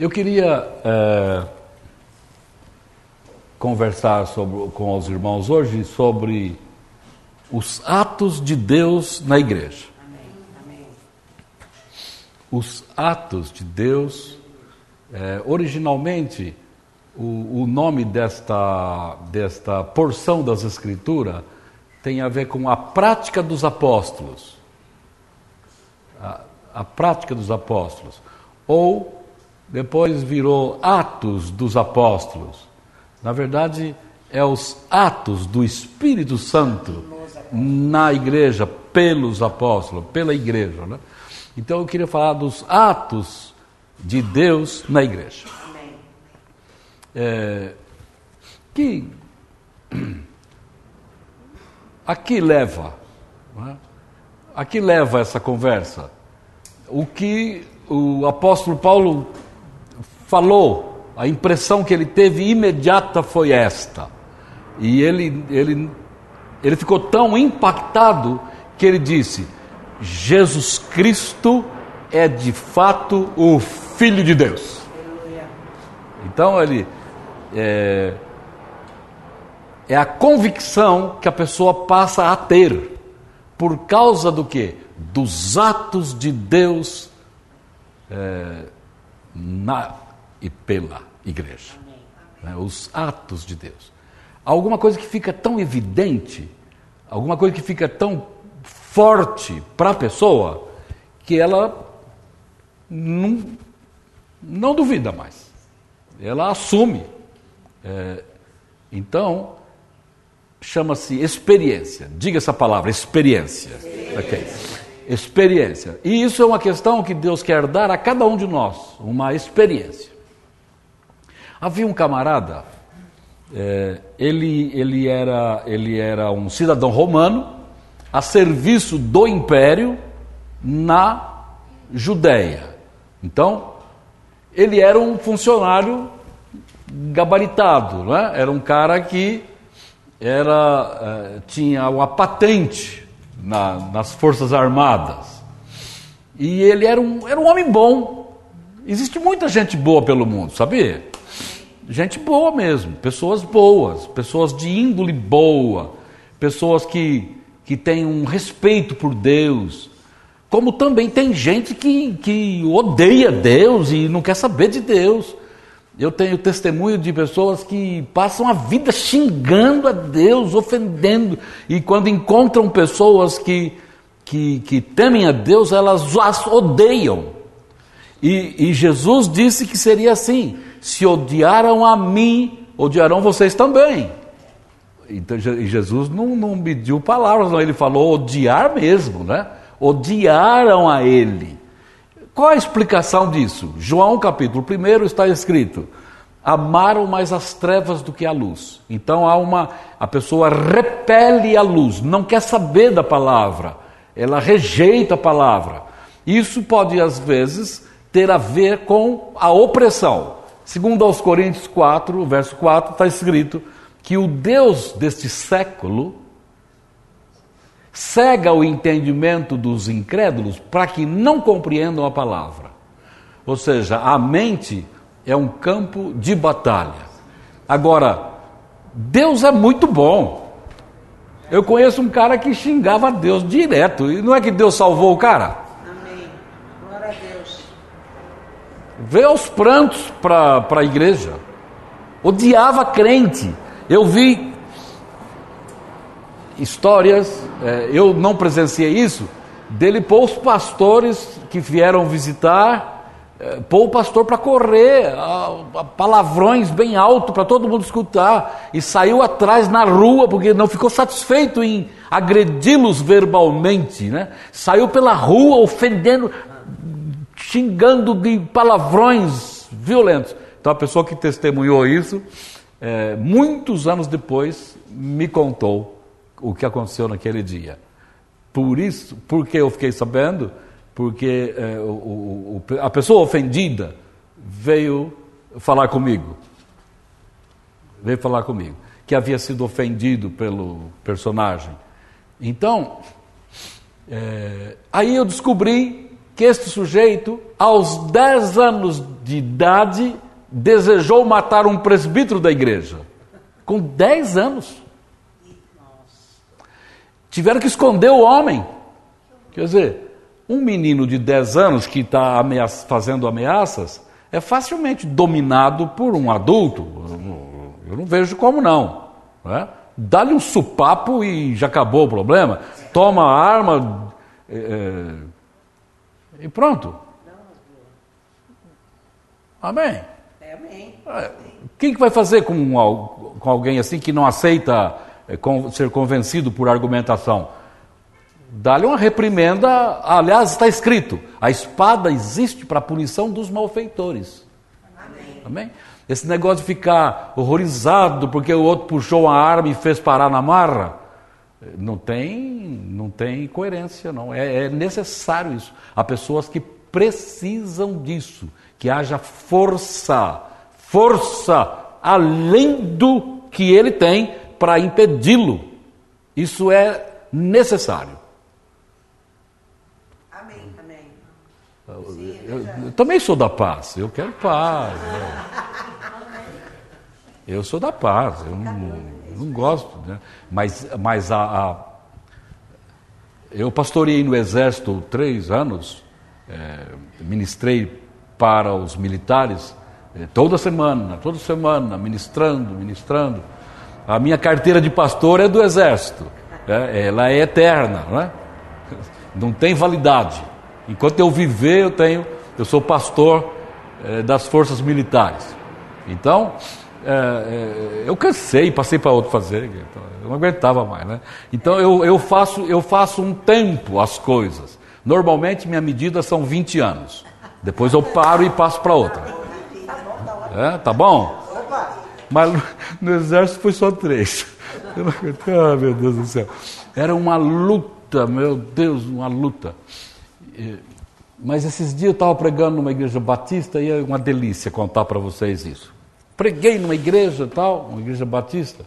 Eu queria é, conversar sobre, com os irmãos hoje sobre os atos de Deus na igreja. Os atos de Deus, é, originalmente, o, o nome desta, desta porção das Escrituras tem a ver com a prática dos apóstolos. A, a prática dos apóstolos. Ou depois virou Atos dos Apóstolos na verdade, é os atos do Espírito Santo na igreja, pelos apóstolos, pela igreja. Né? Então eu queria falar dos atos de Deus na igreja. É, que aqui leva, né? aqui leva essa conversa. O que o apóstolo Paulo falou a impressão que ele teve imediata foi esta. E ele, ele, ele ficou tão impactado que ele disse: Jesus Cristo é de fato o Filho de Deus. Então ele é, é a convicção que a pessoa passa a ter por causa do que? Dos atos de Deus é, na, e pela igreja. Né? Os atos de Deus. Alguma coisa que fica tão evidente, alguma coisa que fica tão forte para a pessoa, que ela não, não duvida mais. Ela assume. É, então, chama-se experiência. Diga essa palavra, experiência. experiência. Okay. Experiência. E isso é uma questão que Deus quer dar a cada um de nós, uma experiência. Havia um camarada, é, ele, ele, era, ele era um cidadão romano, a serviço do império na Judéia. Então, ele era um funcionário gabaritado, né? era um cara que era, é, tinha uma patente na, nas Forças Armadas. E ele era um, era um homem bom. Existe muita gente boa pelo mundo, sabia? Gente boa mesmo, pessoas boas, pessoas de índole boa, pessoas que, que têm um respeito por Deus. Como também tem gente que, que odeia Deus e não quer saber de Deus. Eu tenho testemunho de pessoas que passam a vida xingando a Deus, ofendendo, e quando encontram pessoas que, que, que temem a Deus, elas as odeiam. E, e Jesus disse que seria assim: se odiaram a mim, odiarão vocês também. Então Jesus não, não mediu palavras, não, ele falou odiar mesmo, né? Odiaram a ele. Qual a explicação disso? João capítulo 1 está escrito: amaram mais as trevas do que a luz. Então há uma a pessoa repele a luz, não quer saber da palavra, ela rejeita a palavra. Isso pode às vezes ter a ver com a opressão. Segundo aos Coríntios 4, verso 4, está escrito que o Deus deste século cega o entendimento dos incrédulos para que não compreendam a palavra. Ou seja, a mente é um campo de batalha. Agora, Deus é muito bom. Eu conheço um cara que xingava Deus direto, e não é que Deus salvou o cara? Veio aos prantos para a igreja, odiava crente. Eu vi histórias, é, eu não presenciei isso, dele pôr os pastores que vieram visitar, é, pôr o pastor para correr, a, a palavrões bem alto para todo mundo escutar, e saiu atrás na rua, porque não ficou satisfeito em agredi-los verbalmente, né? saiu pela rua ofendendo, xingando de palavrões violentos. Então a pessoa que testemunhou isso, é, muitos anos depois, me contou o que aconteceu naquele dia. Por isso, porque eu fiquei sabendo, porque é, o, o, a pessoa ofendida veio falar comigo. Veio falar comigo. Que havia sido ofendido pelo personagem. Então, é, aí eu descobri que este sujeito, aos 10 anos de idade, desejou matar um presbítero da igreja. Com 10 anos. Tiveram que esconder o homem. Quer dizer, um menino de 10 anos que está fazendo ameaças é facilmente dominado por um adulto. Eu não vejo como não. É? Dá-lhe um supapo e já acabou o problema. Toma a arma é, é e pronto. Amém. É, quem que vai fazer com, com alguém assim que não aceita é, ser convencido por argumentação? Dá-lhe uma reprimenda. Aliás, está escrito: a espada existe para a punição dos malfeitores. Amém. Amém? Esse negócio de ficar horrorizado porque o outro puxou a arma e fez parar na marra, não tem, não tem coerência, não. É, é necessário isso. Há pessoas que precisam disso, que haja força, força além do que ele tem para impedi-lo. Isso é necessário. Amém, amém. Eu, eu, eu, também sou da paz, eu quero paz. Eu, eu sou da paz, eu não, não gosto, né? mas, mas a, a, eu pastoreei no exército três anos, é, ministrei para os militares é, toda semana, toda semana, ministrando, ministrando. A minha carteira de pastor é do exército, é, ela é eterna, não, é? não tem validade. Enquanto eu viver, eu tenho, eu sou pastor é, das forças militares. Então, eu cansei, passei para outro fazer, então, eu não aguentava mais, né? Então eu, eu, faço, eu faço um tempo as coisas. Normalmente minha medida são 20 anos. Depois eu paro e passo para outra. É, tá bom? Mas no exército foi só três. Ah, meu Deus do céu. Era uma luta, meu Deus, uma luta. Mas esses dias eu estava pregando numa igreja batista e é uma delícia contar para vocês isso. Preguei numa igreja tal, uma igreja batista.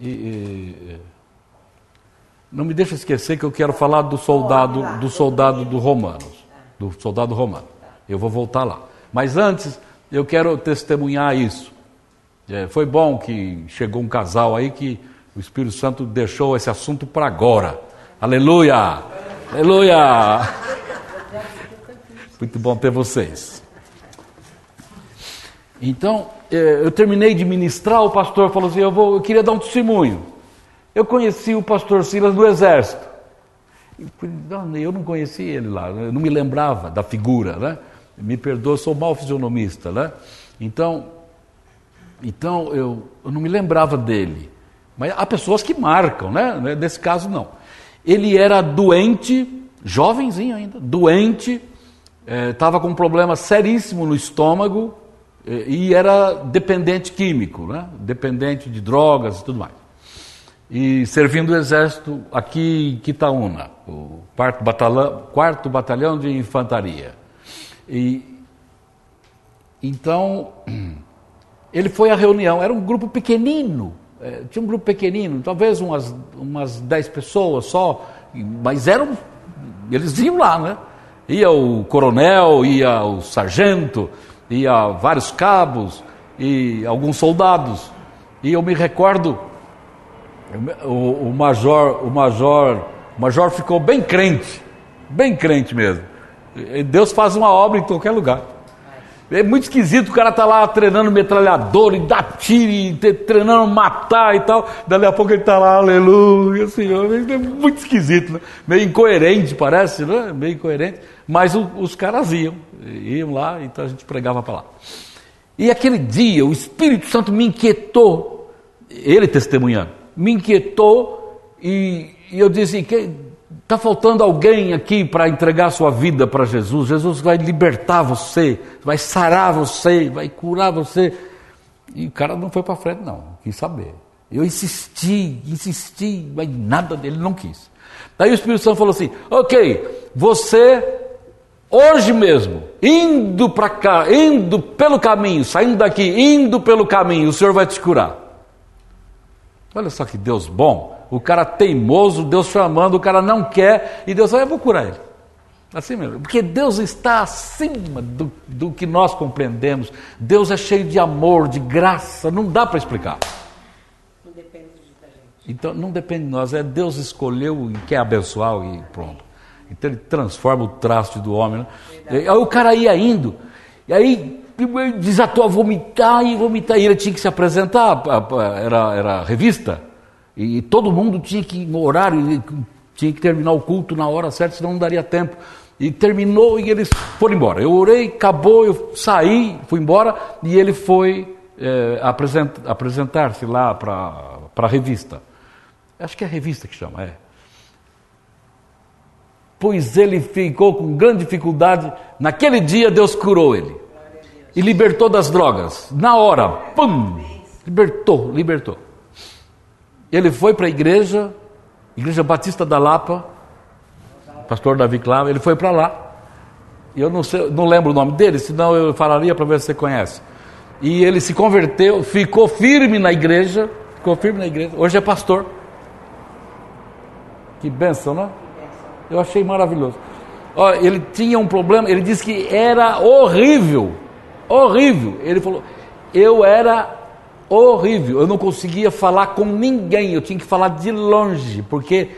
E, e, não me deixa esquecer que eu quero falar do soldado, do soldado do Romanos, do soldado romano. Eu vou voltar lá. Mas antes, eu quero testemunhar isso. É, foi bom que chegou um casal aí que o Espírito Santo deixou esse assunto para agora. Aleluia! Aleluia! Muito bom ter vocês. Então, é, eu terminei de ministrar, o pastor falou assim: eu, vou, eu queria dar um testemunho. Eu conheci o pastor Silas no exército. Eu não conheci ele lá, eu não me lembrava da figura, né? Me perdoa, sou mau fisionomista, né? Então, então eu, eu não me lembrava dele. Mas há pessoas que marcam, né? Nesse caso, não. Ele era doente, jovenzinho ainda, doente, estava é, com um problema seríssimo no estômago, e era dependente químico, né? dependente de drogas e tudo mais. E servindo o exército aqui em Quitaúna, o quarto batalhão, quarto batalhão de infantaria. E então ele foi à reunião, era um grupo pequenino, é, tinha um grupo pequenino, talvez umas, umas dez pessoas só, mas eram, eles iam lá, né? Ia o coronel, ia o sargento, ia vários cabos e alguns soldados. E eu me recordo, o, o major, o major, o major ficou bem crente, bem crente mesmo. Deus faz uma obra em qualquer lugar. É muito esquisito o cara tá lá treinando metralhador e dá tiro e treinando matar e tal. Dali a pouco ele tá lá, aleluia, Senhor. É muito esquisito, né? Meio incoerente, parece, né? Meio incoerente. Mas o, os caras iam, iam lá, então a gente pregava para lá. E aquele dia o Espírito Santo me inquietou, ele testemunhando, me inquietou e, e eu disse: está faltando alguém aqui para entregar sua vida para Jesus. Jesus vai libertar você, vai sarar você, vai curar você. E o cara não foi para frente, não, quis saber. Eu insisti, insisti, mas nada dele não quis. Daí o Espírito Santo falou assim: Ok, você hoje mesmo, indo para cá, indo pelo caminho, saindo daqui, indo pelo caminho, o Senhor vai te curar. Olha só que Deus bom. O cara teimoso, Deus chamando, o cara não quer, e Deus vai, eu vou curar ele. Assim mesmo. Porque Deus está acima do, do que nós compreendemos. Deus é cheio de amor, de graça. Não dá para explicar. Não depende da gente. Então não depende de nós. É Deus escolheu e quer abençoar e pronto. Então ele transforma o traste do homem. Né? Aí o cara ia indo. E aí desatou a vomitar e vomitar. E ele tinha que se apresentar. Era, era revista. E todo mundo tinha que, no horário, tinha que terminar o culto na hora certa, senão não daria tempo. E terminou e eles foram embora. Eu orei, acabou, eu saí, fui embora e ele foi é, apresent, apresentar-se lá para a revista. Acho que é a revista que chama, é. Pois ele ficou com grande dificuldade. Naquele dia Deus curou ele. E libertou das drogas. Na hora, pum! Libertou, libertou. Ele foi para a igreja, Igreja Batista da Lapa, pastor Davi Clava, ele foi para lá. Eu não, sei, não lembro o nome dele, senão eu falaria para ver se você conhece. E ele se converteu, ficou firme na igreja, ficou firme na igreja. Hoje é pastor. Que bênção, né? Eu achei maravilhoso. Ele tinha um problema, ele disse que era horrível, horrível. Ele falou, eu era horrível, eu não conseguia falar com ninguém, eu tinha que falar de longe, porque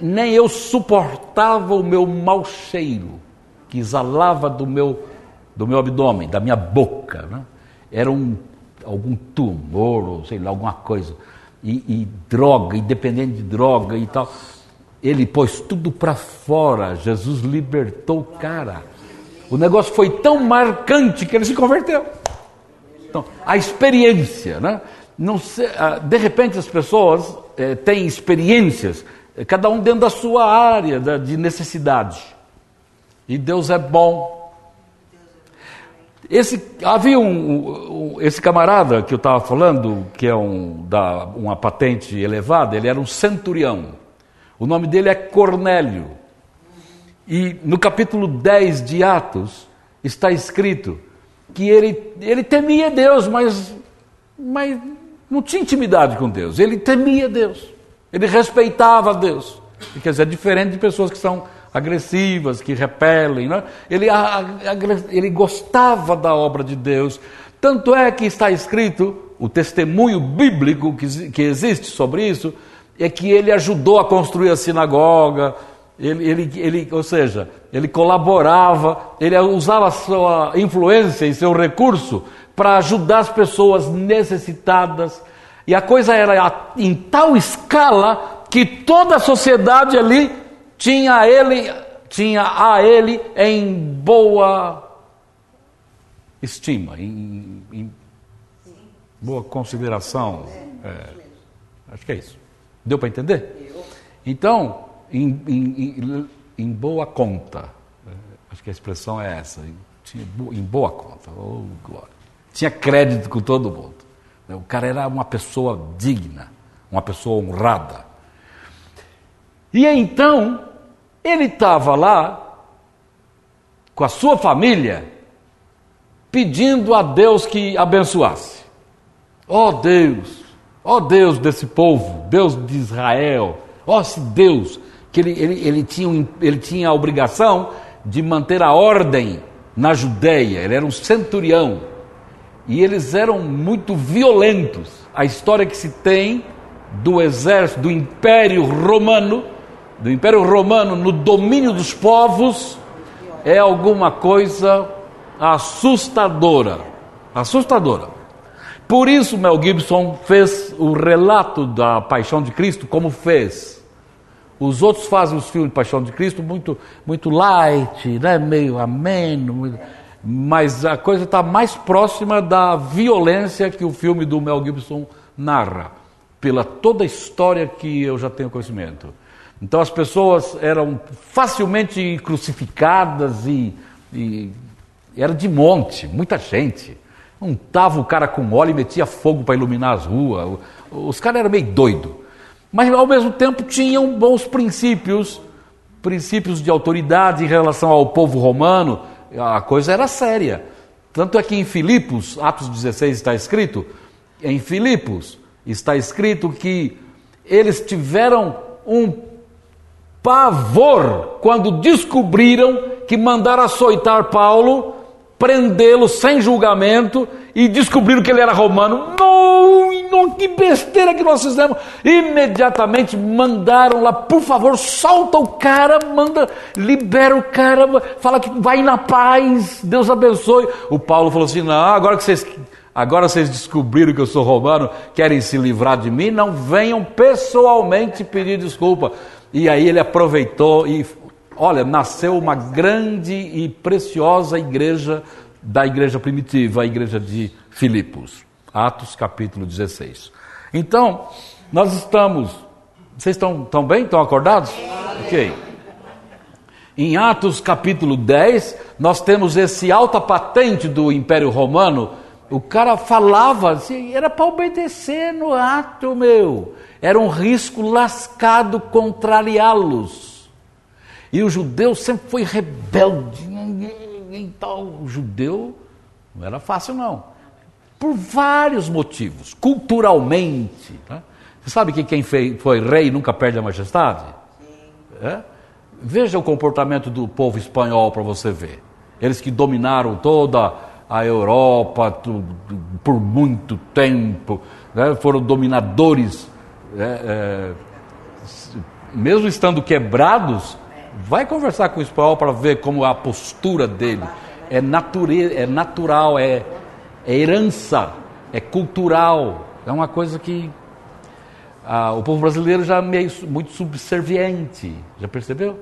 nem eu suportava o meu mau cheiro que exalava do meu, do meu abdômen, da minha boca. Né? Era um, algum tumor, ou sei lá, alguma coisa. E, e droga, independente de droga e tal. Ele pôs tudo para fora. Jesus libertou o cara. O negócio foi tão marcante que ele se converteu. Então, a experiência, né? Sei, ah, de repente as pessoas eh, têm experiências cada um dentro da sua área de necessidade. E Deus é bom. Esse, havia um, um esse camarada que eu estava falando, que é um, da, uma patente elevada, ele era um centurião. O nome dele é Cornélio. E no capítulo 10 de Atos está escrito que ele, ele temia Deus, mas, mas não tinha intimidade com Deus. Ele temia Deus. Ele respeitava Deus. Quer dizer, é diferente de pessoas que são agressivas, que repelem. Né? Ele, ele gostava da obra de Deus. Tanto é que está escrito, o testemunho bíblico que, que existe sobre isso, é que ele ajudou a construir a sinagoga, ele, ele, ele, ou seja, ele colaborava, ele usava sua influência e seu recurso para ajudar as pessoas necessitadas e a coisa era em tal escala que toda a sociedade ali tinha a ele, tinha a ele em boa estima, em, em boa consideração. É, acho que é isso. Deu para entender? Então, em, em, em, boa conta. É, acho que a expressão é essa. Em boa conta. Oh, Tinha crédito com todo mundo. O cara era uma pessoa digna, uma pessoa honrada. E então, ele estava lá com a sua família, pedindo a Deus que abençoasse. Ó oh Deus, ó oh Deus desse povo, Deus de Israel, ó oh, esse Deus, que ele, ele, ele, tinha, ele tinha a obrigação de manter a ordem na Judéia, ele era um centurião e eles eram muito violentos. A história que se tem do exército, do Império Romano, do Império Romano no domínio dos povos, é alguma coisa assustadora. Assustadora. Por isso, Mel Gibson fez o relato da paixão de Cristo como fez. Os outros fazem os filmes de paixão de Cristo muito, muito light, né? meio ameno. Mas a coisa está mais próxima da violência que o filme do Mel Gibson narra, pela toda a história que eu já tenho conhecimento. Então as pessoas eram facilmente crucificadas e, e era de monte, muita gente. Untava o cara com óleo e metia fogo para iluminar as ruas. Os caras eram meio doidos. Mas ao mesmo tempo tinham bons princípios, princípios de autoridade em relação ao povo romano a coisa era séria. Tanto é que em Filipos, Atos 16 está escrito, em Filipos está escrito que eles tiveram um pavor quando descobriram que mandaram açoitar Paulo, prendê-lo sem julgamento e descobriram que ele era romano. Não, que besteira que nós fizemos! Imediatamente mandaram lá, por favor, solta o cara, manda, libera o cara, fala que vai na paz, Deus abençoe. O Paulo falou assim: não, agora que vocês Agora vocês descobriram que eu sou romano, querem se livrar de mim, não venham pessoalmente pedir desculpa. E aí ele aproveitou e, olha, nasceu uma grande e preciosa igreja da igreja primitiva, a igreja de Filipos. Atos capítulo 16. Então, nós estamos. Vocês estão, estão bem? Estão acordados? Ok. Em Atos capítulo 10, nós temos esse alta patente do Império Romano o cara falava assim, era para obedecer no ato, meu. Era um risco lascado contrariá-los. E o judeu sempre foi rebelde. Então, o judeu não era fácil, não. Por vários motivos. Culturalmente. Né? Você sabe que quem foi rei nunca perde a majestade? É? Veja o comportamento do povo espanhol para você ver. Eles que dominaram toda a Europa tu, por muito tempo, né? foram dominadores, né? é, mesmo estando quebrados, vai conversar com o espanhol para ver como a postura dele é, natureza, é natural, é, é herança, é cultural, é uma coisa que ah, o povo brasileiro já é meio muito subserviente, já percebeu?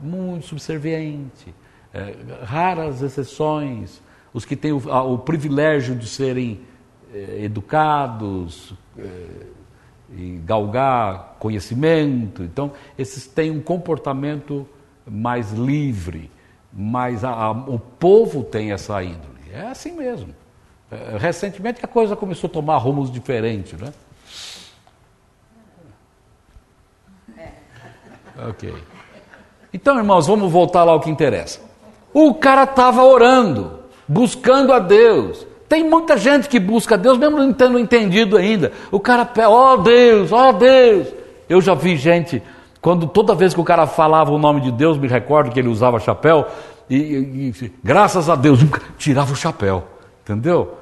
Muito subserviente, é, raras exceções os que têm o, o privilégio de serem eh, educados eh, e galgar conhecimento. Então, esses têm um comportamento mais livre, mas a, a, o povo tem essa índole. É assim mesmo. É, recentemente a coisa começou a tomar rumos diferentes, né? É. Ok. Então, irmãos, vamos voltar lá ao que interessa. O cara estava orando buscando a Deus. Tem muita gente que busca a Deus, mesmo não tendo entendido ainda. O cara pede, ó oh Deus, ó oh Deus. Eu já vi gente, quando toda vez que o cara falava o nome de Deus, me recordo que ele usava chapéu, e, e, e graças a Deus, tirava o chapéu. Entendeu?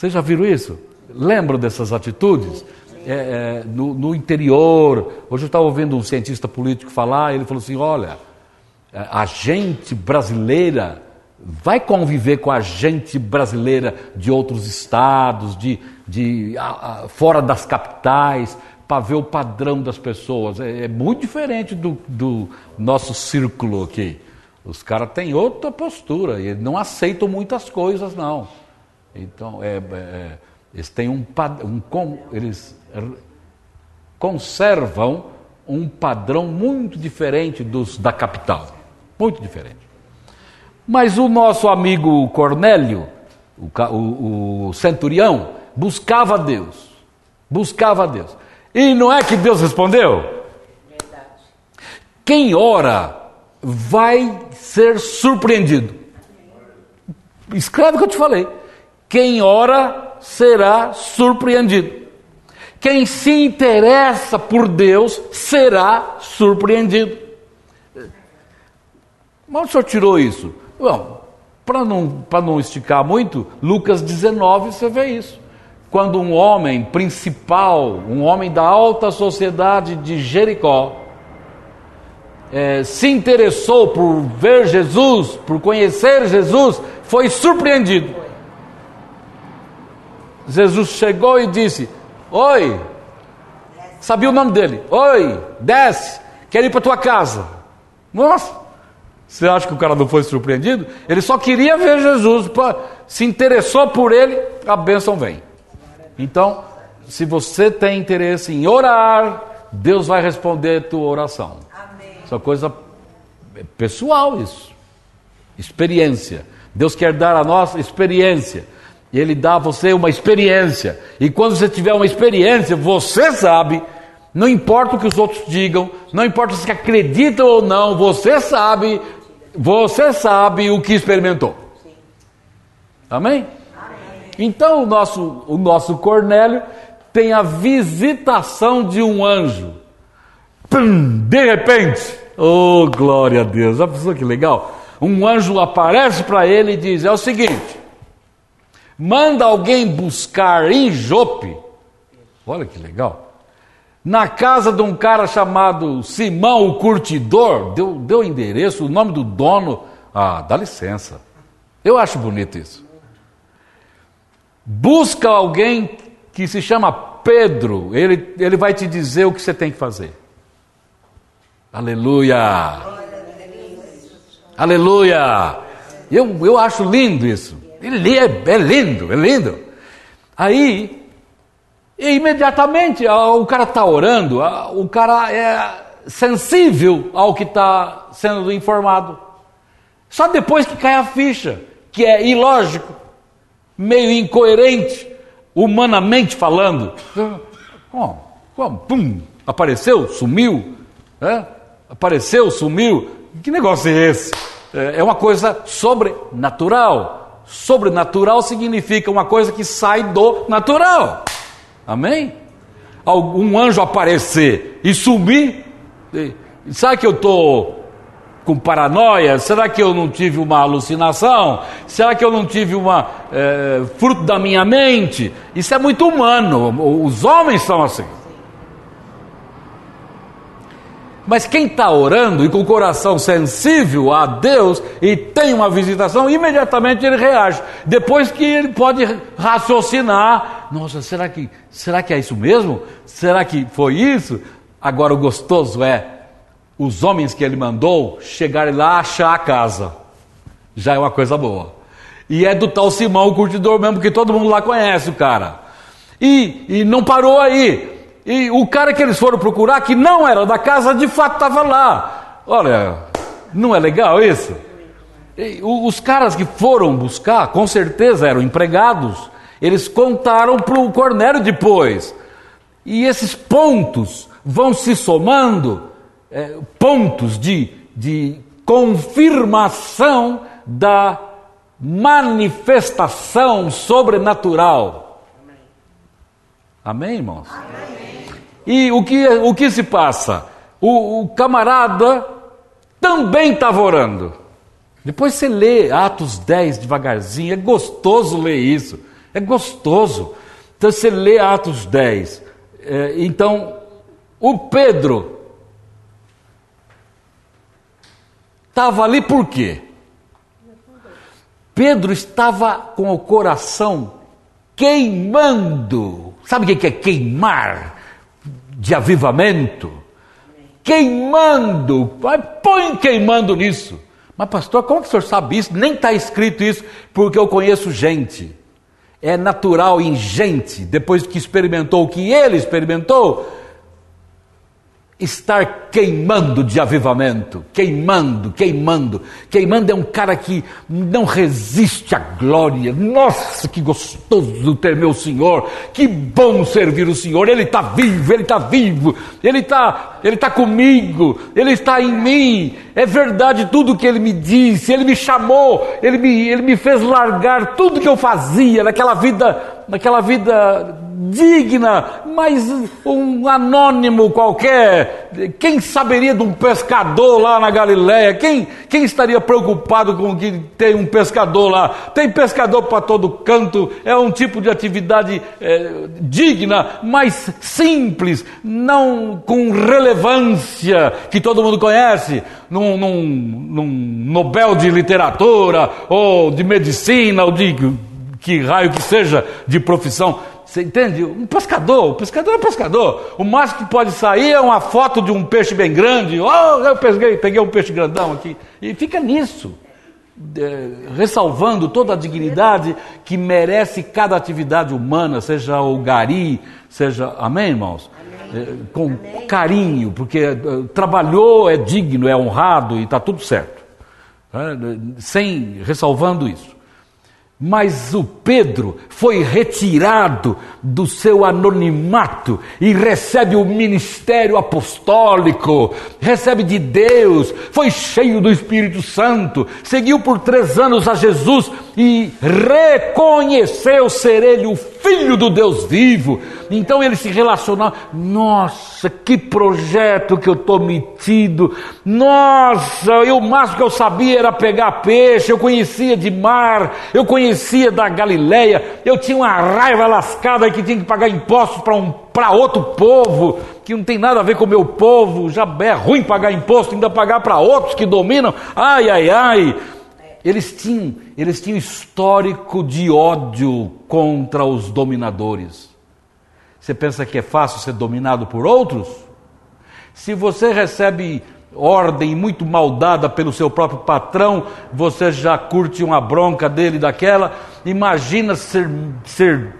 Vocês já viram isso? Lembram dessas atitudes? É, é, no, no, interior, hoje eu estava ouvindo um cientista político falar, ele falou assim: olha, a gente brasileira vai conviver com a gente brasileira de outros estados, de, de a, a, fora das capitais, para ver o padrão das pessoas. É, é muito diferente do, do, nosso círculo aqui. Os caras têm outra postura e não aceitam muitas coisas, não. Então, é, é, eles têm um, um eles conservam um padrão muito diferente dos da capital, muito diferente. Mas o nosso amigo Cornélio, o, o, o centurião, buscava Deus. Buscava Deus. E não é que Deus respondeu? Verdade. Quem ora vai ser surpreendido. Escreve o que eu te falei. Quem ora será surpreendido. Quem se interessa por Deus será surpreendido. Mas o senhor tirou isso? Bom, para não, não esticar muito, Lucas 19 você vê isso. Quando um homem principal, um homem da alta sociedade de Jericó, é, se interessou por ver Jesus, por conhecer Jesus, foi surpreendido. Jesus chegou e disse: Oi, sabia o nome dele? Oi, desce, quero ir para tua casa. Nossa, você acha que o cara não foi surpreendido? Ele só queria ver Jesus, se interessou por ele, a bênção vem. Então, se você tem interesse em orar, Deus vai responder a tua oração. Amém. Isso é coisa pessoal isso. Experiência. Deus quer dar a nossa experiência. E Ele dá a você uma experiência. E quando você tiver uma experiência, você sabe, não importa o que os outros digam, não importa se acreditam ou não, você sabe você sabe o que experimentou. Amém? Então o nosso, o nosso Cornélio tem a visitação de um anjo. Pum, de repente, oh glória a Deus, a pessoa que legal. um anjo aparece para ele e diz: É o seguinte, manda alguém buscar em Jope, olha que legal, na casa de um cara chamado Simão o Curtidor, deu, deu endereço, o nome do dono. Ah, dá licença. Eu acho bonito isso. Busca alguém que se chama Pedro, ele, ele vai te dizer o que você tem que fazer. Aleluia! Aleluia! Eu, eu acho lindo isso. Ele é, é lindo, é lindo. Aí, imediatamente, o cara está orando, o cara é sensível ao que está sendo informado. Só depois que cai a ficha, que é ilógico, meio incoerente, humanamente falando. Como? Como? Pum! Apareceu, sumiu. É? Apareceu, sumiu. Que negócio é esse? É, é uma coisa sobrenatural. Sobrenatural significa uma coisa que sai do natural. Amém? Algum anjo aparecer e sumir. Sabe que eu estou com paranoia? Será que eu não tive uma alucinação? Será que eu não tive uma é, fruto da minha mente? Isso é muito humano. Os homens são assim. Mas quem está orando e com o coração sensível a Deus e tem uma visitação, imediatamente ele reage. Depois que ele pode raciocinar: nossa, será que, será que é isso mesmo? Será que foi isso? Agora o gostoso é os homens que ele mandou chegarem lá achar a casa. Já é uma coisa boa. E é do tal Simão, o curtidor mesmo, que todo mundo lá conhece o cara. E, e não parou aí. E o cara que eles foram procurar, que não era da casa, de fato estava lá. Olha, não é legal isso? E os caras que foram buscar, com certeza eram empregados. Eles contaram para o Cornélio depois. E esses pontos vão se somando é, pontos de, de confirmação da manifestação sobrenatural. Amém, irmãos? Amém. E o que, o que se passa? O, o camarada também estava orando. Depois você lê Atos 10 devagarzinho, é gostoso ler isso, é gostoso. Então você lê Atos 10. É, então, o Pedro estava ali por quê? Pedro estava com o coração queimando. Sabe o que é queimar? De avivamento. Queimando. Põe queimando nisso. Mas, pastor, como que o senhor sabe isso? Nem está escrito isso, porque eu conheço gente. É natural em gente, depois que experimentou o que ele experimentou, estar queimando de avivamento, queimando, queimando. Queimando é um cara que não resiste à glória. Nossa, que gostoso ter meu Senhor, que bom servir o Senhor. Ele está vivo, ele está vivo, ele está ele tá comigo, ele está em mim. É verdade tudo que ele me disse, ele me chamou, ele me, ele me fez largar tudo que eu fazia naquela vida, naquela vida digna, mas um anônimo qualquer, quem saberia de um pescador lá na Galiléia? Quem, quem estaria preocupado com que tem um pescador lá? Tem pescador para todo canto, é um tipo de atividade é, digna, mas simples, não com relevância que todo mundo conhece, num, num, num Nobel de literatura, ou de medicina, ou de que raio que seja de profissão. Você entende? Um pescador, o pescador é pescador. O máximo que pode sair é uma foto de um peixe bem grande. Oh, eu peguei, peguei um peixe grandão aqui. E fica nisso, é, ressalvando toda a dignidade que merece cada atividade humana, seja o gari, seja. Amém, irmãos? Amém. É, com Amém. carinho, porque é, trabalhou, é digno, é honrado e está tudo certo. É, sem ressalvando isso. Mas o Pedro foi retirado do seu anonimato e recebe o ministério apostólico, recebe de Deus, foi cheio do Espírito Santo, seguiu por três anos a Jesus e reconheceu ser ele o filho do Deus vivo. Então ele se relacionava, nossa, que projeto que eu estou metido, nossa, eu, o máximo que eu sabia era pegar peixe, eu conhecia de mar, eu conhecia da Galileia, eu tinha uma raiva lascada que tinha que pagar impostos para um, para outro povo, que não tem nada a ver com o meu povo, já é ruim pagar imposto, ainda pagar para outros que dominam, ai, ai, ai. Eles tinham, eles tinham histórico de ódio contra os dominadores. Você pensa que é fácil ser dominado por outros? Se você recebe ordem muito mal dada pelo seu próprio patrão, você já curte uma bronca dele daquela. Imagina ser, ser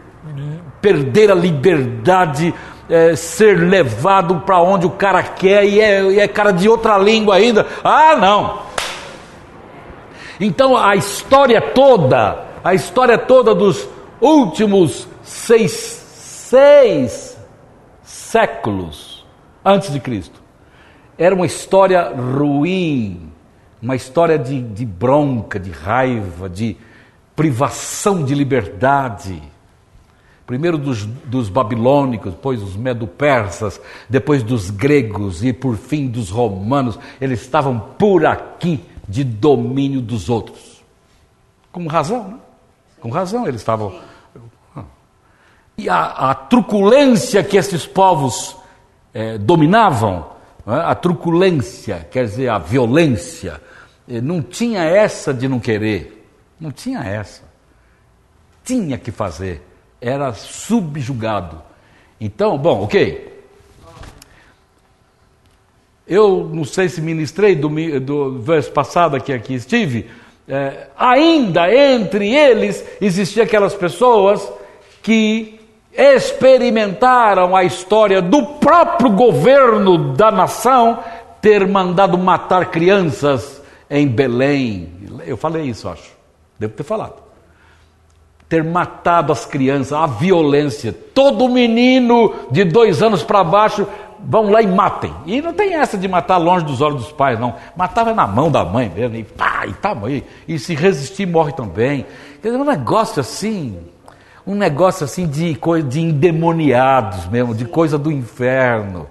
perder a liberdade, é, ser levado para onde o cara quer e é, e é cara de outra língua ainda. Ah, não! Então a história toda, a história toda dos últimos seis seis séculos antes de Cristo. Era uma história ruim, uma história de, de bronca, de raiva, de privação de liberdade. Primeiro dos, dos babilônicos, depois dos medo-persas, depois dos gregos e por fim dos romanos. Eles estavam por aqui de domínio dos outros. Com razão, né? Com razão eles estavam e a, a truculência que esses povos é, dominavam, é? a truculência, quer dizer, a violência, é, não tinha essa de não querer, não tinha essa. Tinha que fazer, era subjugado. Então, bom, ok. Eu não sei se ministrei do, do verso passado que aqui estive. É, ainda entre eles existiam aquelas pessoas que experimentaram a história do próprio governo da nação ter mandado matar crianças em Belém. Eu falei isso, acho. Devo ter falado. Ter matado as crianças, a violência. Todo menino de dois anos para baixo vão lá e matem. E não tem essa de matar longe dos olhos dos pais, não. Matava na mão da mãe mesmo, e pá, e tá, e, se resistir morre também. Quer dizer, um negócio assim, um negócio assim de coisa de endemoniados mesmo, de coisa do inferno.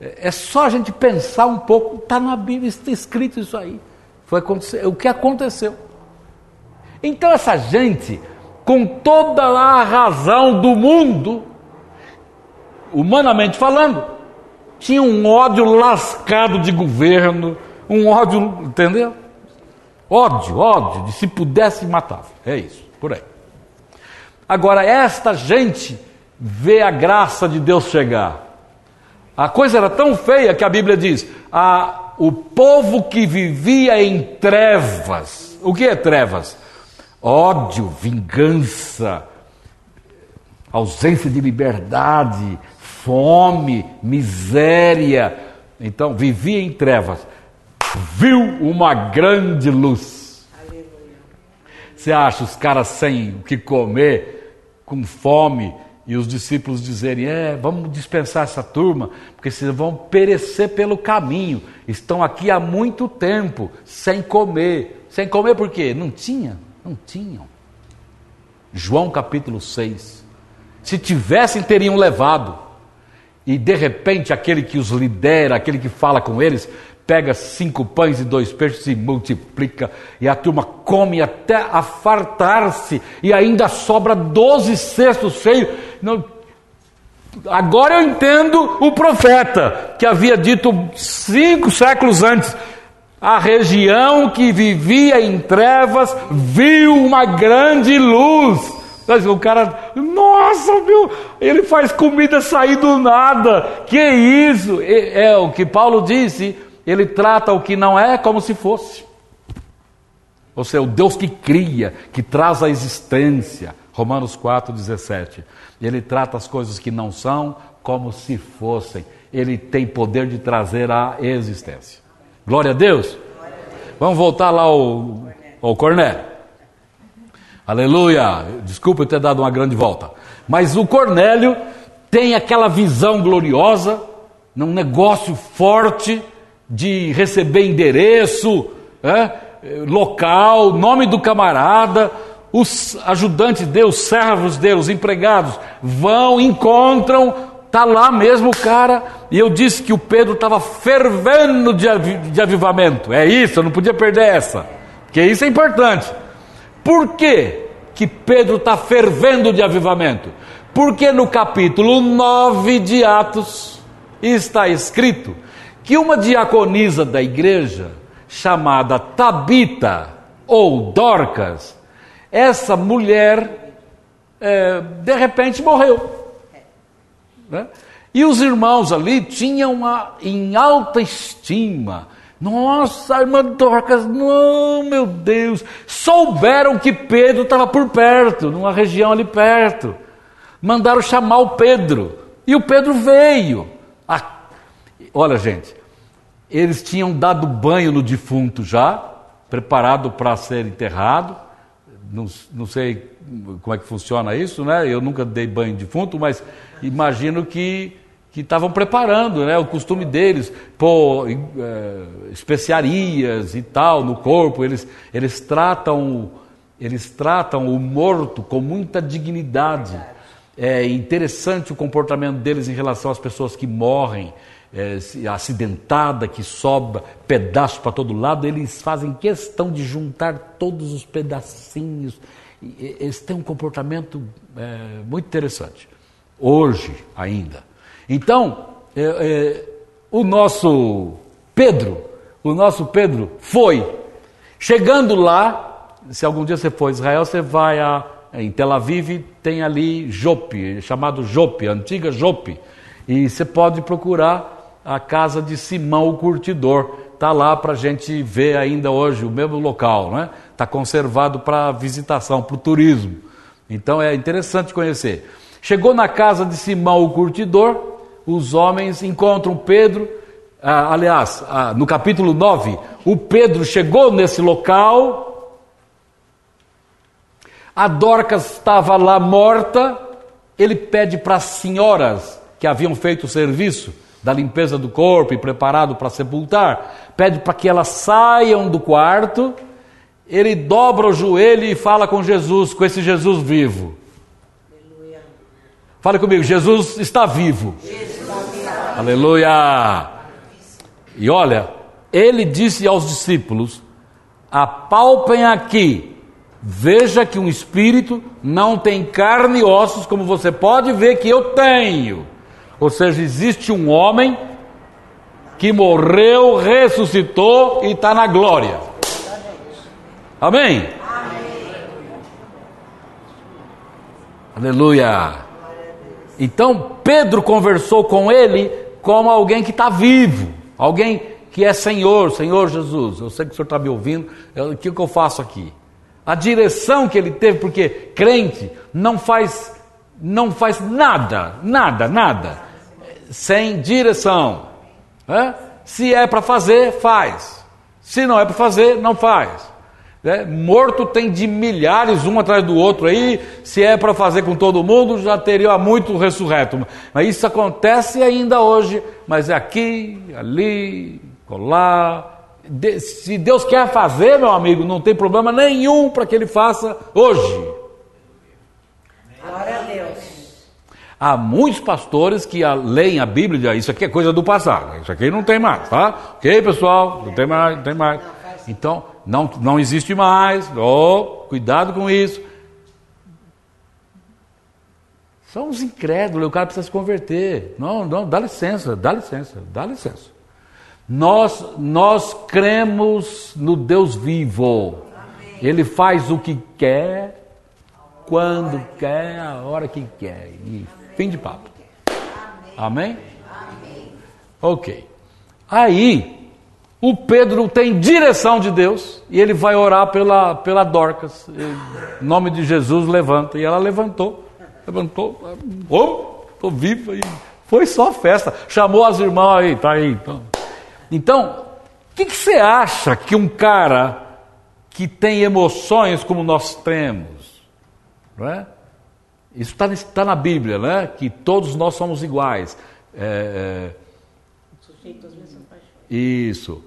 É, é só a gente pensar um pouco, está na Bíblia, está escrito isso aí. Foi o que aconteceu. Então essa gente, com toda a razão do mundo, humanamente falando, tinha um ódio lascado de governo, um ódio, entendeu? Ódio, ódio, de se pudesse matar. É isso, por aí. Agora, esta gente vê a graça de Deus chegar. A coisa era tão feia que a Bíblia diz: a, o povo que vivia em trevas. O que é trevas? Ódio, vingança, ausência de liberdade, fome, miséria. Então, vivia em trevas. Viu uma grande luz. Você acha os caras sem o que comer? com fome e os discípulos dizerem: É, vamos dispensar essa turma, porque vocês vão perecer pelo caminho. Estão aqui há muito tempo, sem comer. Sem comer por quê? Não tinha, não tinham. João capítulo 6. Se tivessem, teriam levado. E de repente, aquele que os lidera, aquele que fala com eles, pega cinco pães e dois peixes e multiplica, e a turma come até afartar-se, e ainda sobra doze cestos cheios. Não, agora eu entendo o profeta, que havia dito cinco séculos antes: a região que vivia em trevas viu uma grande luz. O cara, nossa, meu, ele faz comida sair do nada. Que isso? É, é o que Paulo disse ele trata o que não é como se fosse. Ou seja, o Deus que cria, que traz a existência. Romanos 4,17. Ele trata as coisas que não são como se fossem. Ele tem poder de trazer a existência. Glória a Deus. Vamos voltar lá ao, ao Cornélio. Aleluia. Desculpa eu ter dado uma grande volta. Mas o Cornélio tem aquela visão gloriosa, num negócio forte de receber endereço, é, local, nome do camarada. os ajudantes de Deus, servos de Deus, empregados, vão, encontram, está lá mesmo o cara, e eu disse que o Pedro estava fervendo de avivamento. É isso, eu não podia perder essa, porque isso é importante. Por que, Pedro está fervendo de avivamento? Porque no capítulo 9 de Atos está escrito que uma diaconisa da igreja, chamada Tabita ou Dorcas, essa mulher é, de repente morreu. Né? E os irmãos ali tinham a, em alta estima. Nossa, a irmã Dorcas, não, meu Deus. Souberam que Pedro estava por perto, numa região ali perto. Mandaram chamar o Pedro. E o Pedro veio. Ah, olha, gente, eles tinham dado banho no defunto já, preparado para ser enterrado. Não, não sei como é que funciona isso, né? Eu nunca dei banho de defunto, mas imagino que que estavam preparando, né? O costume deles, pôr é, especiarias e tal no corpo. Eles eles tratam eles tratam o morto com muita dignidade. É interessante o comportamento deles em relação às pessoas que morrem é, acidentada, que sobra pedaço para todo lado, eles fazem questão de juntar todos os pedacinhos. Eles têm um comportamento é, muito interessante, hoje ainda. Então, é, é, o nosso Pedro, o nosso Pedro foi, chegando lá, se algum dia você for a Israel, você vai a, em Tel Aviv, tem ali Jope, chamado Jope, antiga Jope, e você pode procurar a casa de Simão o Curtidor. Está lá para a gente ver ainda hoje, o mesmo local, né? Está conservado para visitação, para o turismo. Então é interessante conhecer. Chegou na casa de Simão o Curtidor, os homens encontram Pedro. Ah, aliás, ah, no capítulo 9, o Pedro chegou nesse local. A Dorcas estava lá morta. Ele pede para as senhoras que haviam feito o serviço da limpeza do corpo e preparado para sepultar, pede para que elas saiam do quarto. Ele dobra o joelho e fala com Jesus, com esse Jesus vivo. Fale comigo, Jesus está vivo. Jesus. Aleluia. E olha, ele disse aos discípulos: apalpem aqui, veja que um espírito não tem carne e ossos, como você pode ver que eu tenho. Ou seja, existe um homem que morreu, ressuscitou e está na glória. Amém? Amém? Aleluia. Então Pedro conversou com ele como alguém que está vivo, alguém que é Senhor, Senhor Jesus. Eu sei que o senhor está me ouvindo, o que, que eu faço aqui? A direção que ele teve, porque crente não faz, não faz nada, nada, nada sem direção. É? Se é para fazer, faz. Se não é para fazer, não faz. É? Morto tem de milhares, um atrás do outro aí. Se é para fazer com todo mundo, já teria muito ressurreto. Mas isso acontece ainda hoje. Mas é aqui, ali, colar. Se Deus quer fazer, meu amigo, não tem problema nenhum para que Ele faça hoje. Glória a Deus. Há muitos pastores que leem a Bíblia e dizem, isso aqui é coisa do passado, isso aqui não tem mais, tá? Ok, pessoal, não tem mais, não tem mais. Então, não, não existe mais, oh, cuidado com isso. São os incrédulos, o cara precisa se converter. Não, não, dá licença, dá licença, dá licença. Nós, nós cremos no Deus vivo. Ele faz o que quer, quando quer, a hora que quer. E Fim de papo. Amém? Amém? Ok. Aí, o Pedro tem direção de Deus e ele vai orar pela, pela Dorcas. Em nome de Jesus, levanta. E ela levantou. Levantou. Oh, estou viva. E foi só festa. Chamou as irmãs aí, tá aí. Então, então o que, que você acha que um cara que tem emoções como nós temos, não é? Isso está tá na Bíblia, né? Que todos nós somos iguais. É, é... Isso.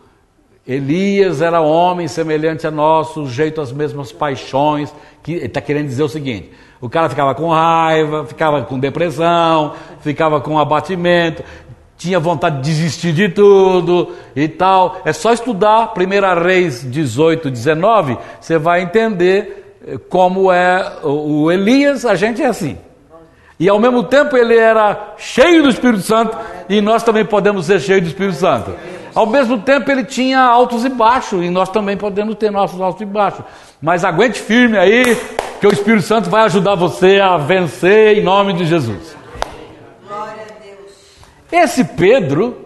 Elias era homem semelhante a nós, sujeito às mesmas paixões. Que, está querendo dizer o seguinte: o cara ficava com raiva, ficava com depressão, ficava com abatimento, tinha vontade de desistir de tudo e tal. É só estudar 1 Reis 18, 19, você vai entender eh, como é o Elias, a gente é assim. E ao mesmo tempo ele era cheio do Espírito Santo e nós também podemos ser cheios do Espírito Santo. Ao mesmo tempo ele tinha altos e baixos e nós também podemos ter nossos altos e baixos. Mas aguente firme aí, que o Espírito Santo vai ajudar você a vencer em nome de Jesus. Esse Pedro,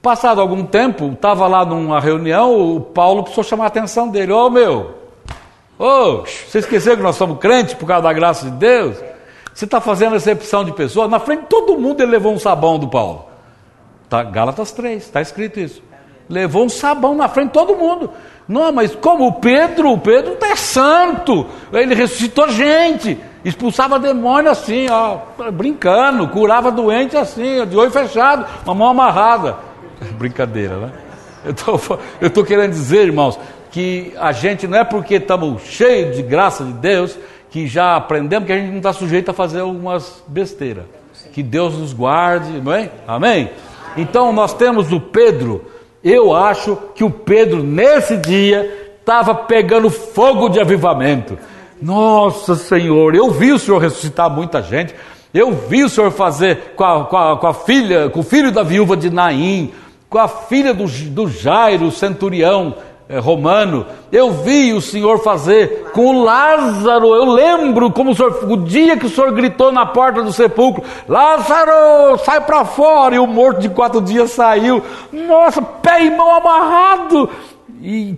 passado algum tempo, estava lá numa reunião, o Paulo precisou chamar a atenção dele. Ô oh, meu, oh, você esqueceu que nós somos crentes por causa da graça de Deus? Você está fazendo recepção de pessoas, na frente de todo mundo ele levou um sabão do Paulo. Tá, Gálatas 3, está escrito isso. Levou um sabão na frente de todo mundo. Não, mas como o Pedro, o Pedro é santo, ele ressuscitou gente, expulsava demônio assim, ó, brincando, curava doente assim, de olho fechado, uma mão amarrada. Brincadeira, né? Eu estou querendo dizer, irmãos, que a gente não é porque estamos cheios de graça de Deus que já aprendemos que a gente não está sujeito a fazer algumas besteiras. Que Deus nos guarde, não é? Amém? Então nós temos o Pedro. Eu acho que o Pedro nesse dia estava pegando fogo de avivamento. Nossa Senhor, eu vi o Senhor ressuscitar muita gente. Eu vi o Senhor fazer com a, com a, com a filha, com o filho da viúva de Naim, com a filha do, do Jairo, centurião, romano. Eu vi o Senhor fazer com o Lázaro. Eu lembro como o, senhor, o dia que o Senhor gritou na porta do sepulcro: Lázaro, sai para fora! E o morto de quatro dias saiu. Nossa, pé e mão amarrado. E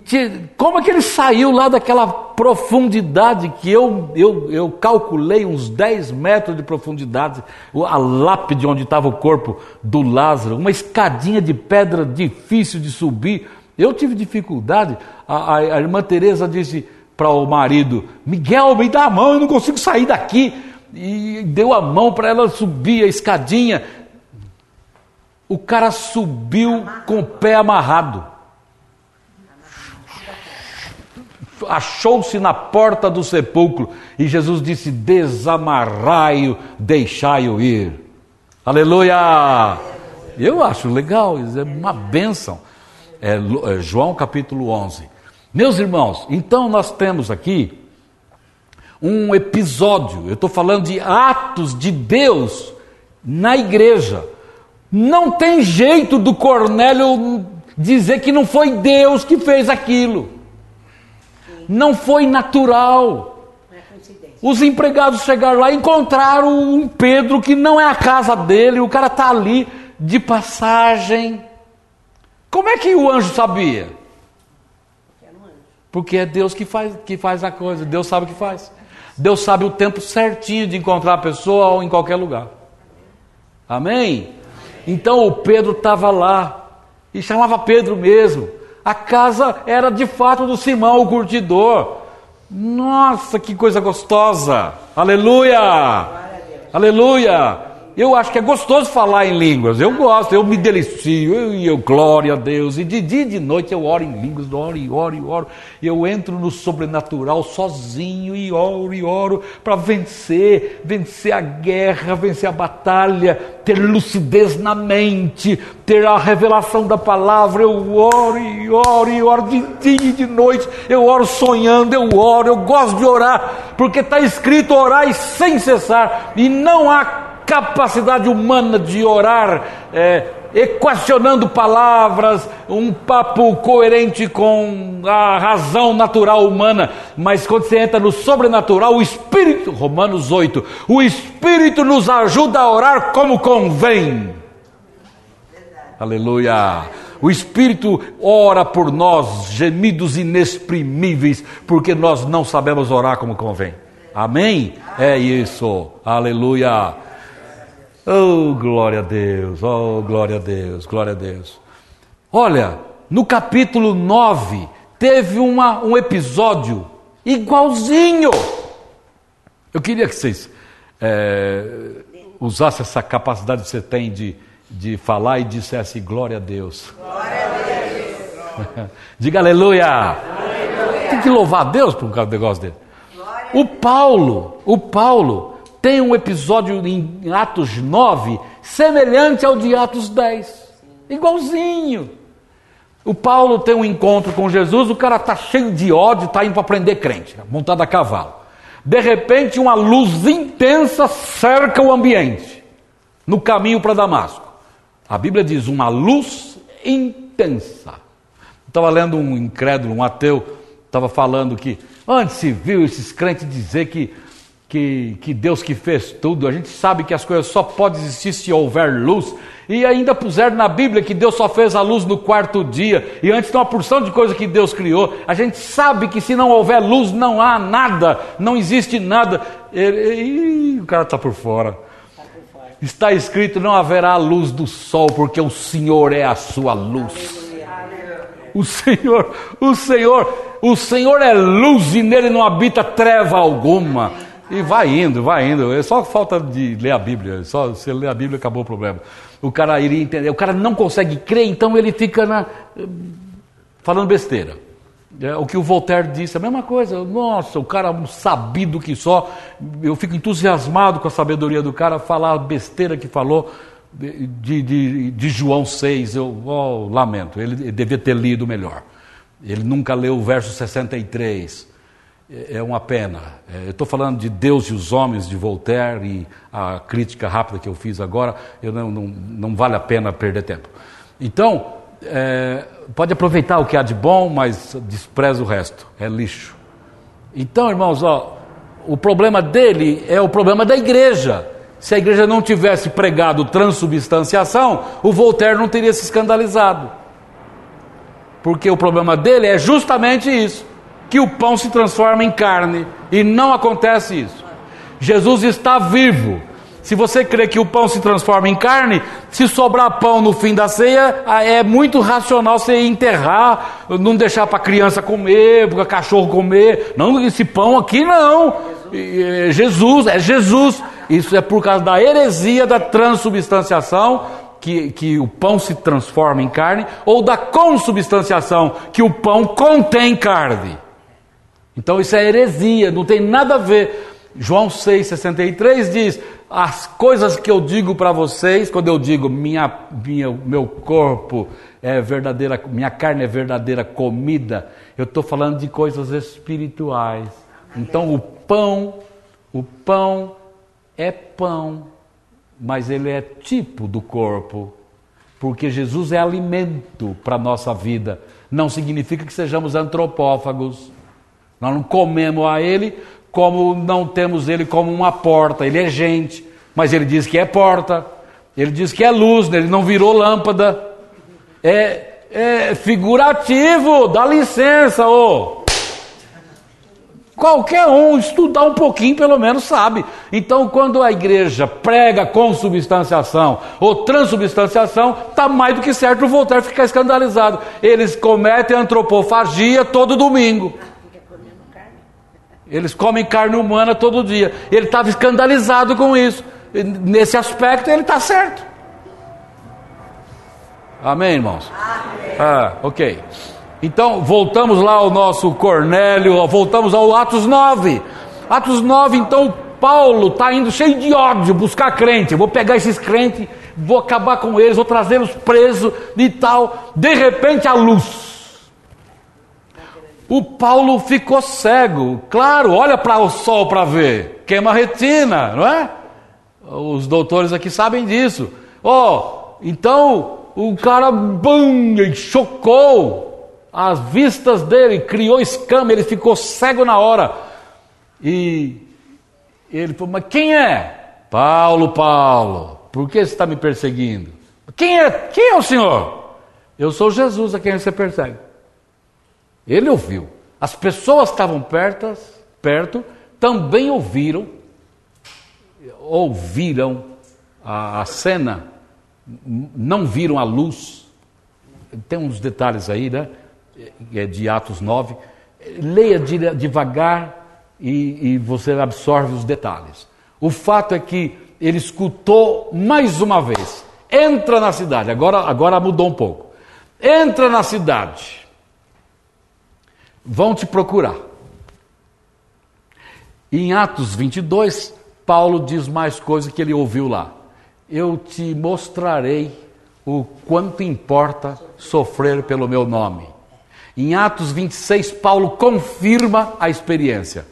como é que ele saiu lá daquela profundidade que eu, eu, eu calculei uns 10 metros de profundidade, a lápide onde estava o corpo do Lázaro, uma escadinha de pedra difícil de subir. Eu tive dificuldade. A, a, a irmã Teresa disse para o marido: Miguel, me dá a mão, eu não consigo sair daqui. E deu a mão para ela subir a escadinha. O cara subiu com o pé amarrado. Achou-se na porta do sepulcro e Jesus disse: Desamarrai-o, deixai-o ir. Aleluia! Eu acho legal, é uma bênção é, é, João capítulo 11. Meus irmãos, então nós temos aqui um episódio, eu estou falando de atos de Deus na igreja. Não tem jeito do Cornélio dizer que não foi Deus que fez aquilo. Não foi natural. É Os empregados chegaram lá e encontraram um Pedro que não é a casa dele, o cara está ali de passagem. Como é que o anjo sabia? Porque é Deus que faz, que faz a coisa, Deus sabe o que faz. Deus sabe o tempo certinho de encontrar a pessoa ou em qualquer lugar. Amém? Então o Pedro estava lá e chamava Pedro mesmo. A casa era de fato do Simão, o curtidor. Nossa, que coisa gostosa! Aleluia! Aleluia! Eu acho que é gostoso falar em línguas. Eu gosto, eu me delicio, eu, eu glória a Deus. E de dia e de noite eu oro em línguas, oro e oro e oro. Eu entro no sobrenatural sozinho e oro e oro para vencer, vencer a guerra, vencer a batalha, ter lucidez na mente, ter a revelação da palavra. Eu oro e oro e oro de dia e de noite. Eu oro sonhando, eu oro, eu gosto de orar, porque está escrito orar sem cessar. E não há capacidade humana de orar, é, equacionando palavras, um papo coerente com a razão natural humana, mas quando você entra no sobrenatural, o Espírito, Romanos 8, o Espírito nos ajuda a orar como convém. Aleluia. O Espírito ora por nós, gemidos inexprimíveis, porque nós não sabemos orar como convém. Amém? É isso. Aleluia. Oh, glória a Deus, oh, glória a Deus, glória a Deus. Olha, no capítulo 9, teve uma, um episódio igualzinho. Eu queria que vocês é, usassem essa capacidade que você tem de, de falar e dissesse glória a Deus. Glória a Deus. Diga aleluia. aleluia. Tem que louvar a Deus por um negócio dele. O Paulo, o Paulo tem um episódio em Atos 9 semelhante ao de Atos 10. Igualzinho. O Paulo tem um encontro com Jesus, o cara está cheio de ódio, está indo para prender crente, montado a cavalo. De repente, uma luz intensa cerca o ambiente, no caminho para Damasco. A Bíblia diz: uma luz intensa. Estava lendo um incrédulo, um ateu, estava falando que antes se viu esses crentes dizer que, que, que Deus que fez tudo, a gente sabe que as coisas só podem existir se houver luz, e ainda puseram na Bíblia que Deus só fez a luz no quarto dia, e antes tem uma porção de coisa que Deus criou. A gente sabe que se não houver luz, não há nada, não existe nada. E, e, e o cara está por fora. Está escrito: não haverá luz do sol, porque o Senhor é a sua luz. O Senhor, o Senhor, o Senhor é luz e nele não habita treva alguma. E vai indo, vai indo. É só falta de ler a Bíblia. Só se ler a Bíblia acabou o problema. O cara iria entender. O cara não consegue crer, então ele fica na, falando besteira. É, o que o Voltaire disse, a mesma coisa. Nossa, o cara um sabido que só. Eu fico entusiasmado com a sabedoria do cara, falar a besteira que falou de, de, de João 6. Eu oh, lamento, ele, devia ter lido melhor. Ele nunca leu o verso 63 é uma pena. É, eu estou falando de Deus e os homens de Voltaire e a crítica rápida que eu fiz agora, eu não, não, não vale a pena perder tempo. Então, é, pode aproveitar o que há de bom, mas despreza o resto, é lixo. Então, irmãos, ó, o problema dele é o problema da igreja. Se a igreja não tivesse pregado transubstanciação, o Voltaire não teria se escandalizado. Porque o problema dele é justamente isso que o pão se transforma em carne, e não acontece isso. Jesus está vivo. Se você crê que o pão se transforma em carne, se sobrar pão no fim da ceia, ah, é muito racional você enterrar, não deixar para criança comer, para cachorro comer. Não, esse pão aqui não. É Jesus, é Jesus. Isso é por causa da heresia da transubstanciação, que, que o pão se transforma em carne, ou da consubstanciação, que o pão contém carne. Então isso é heresia, não tem nada a ver. João 6,63 diz: As coisas que eu digo para vocês, quando eu digo minha, minha, meu corpo é verdadeira, minha carne é verdadeira comida, eu estou falando de coisas espirituais. Então o pão, o pão é pão, mas ele é tipo do corpo, porque Jesus é alimento para a nossa vida. Não significa que sejamos antropófagos. Nós não comemos a Ele como não temos Ele como uma porta. Ele é gente, mas Ele diz que é porta. Ele diz que é luz, né? Ele não virou lâmpada. É, é figurativo, dá licença, ô. Qualquer um estudar um pouquinho, pelo menos sabe. Então, quando a igreja prega consubstanciação ou transubstanciação, está mais do que certo o Voltaire ficar escandalizado. Eles cometem antropofagia todo domingo. Eles comem carne humana todo dia. Ele estava escandalizado com isso. Nesse aspecto, ele está certo. Amém, irmãos? Amém. Ah, ok. Então, voltamos lá ao nosso Cornélio, voltamos ao Atos 9. Atos 9, então, Paulo está indo cheio de ódio buscar crente. Vou pegar esses crentes, vou acabar com eles, vou trazê-los presos e tal. De repente, a luz o Paulo ficou cego. Claro, olha para o sol para ver. Queima a retina, não é? Os doutores aqui sabem disso. Oh, então o cara bum, chocou as vistas dele, criou escama, ele ficou cego na hora. E ele falou: Mas quem é? Paulo, Paulo, por que você está me perseguindo? Quem é? Quem é o senhor? Eu sou Jesus a quem você persegue. Ele ouviu. As pessoas que estavam perto, perto também ouviram, ouviram a, a cena, não viram a luz. Tem uns detalhes aí, né? É de Atos 9. Leia devagar e, e você absorve os detalhes. O fato é que ele escutou mais uma vez. Entra na cidade. Agora, agora mudou um pouco. Entra na cidade vão te procurar. Em Atos 22, Paulo diz mais coisas que ele ouviu lá. Eu te mostrarei o quanto importa sofrer pelo meu nome. Em Atos 26, Paulo confirma a experiência.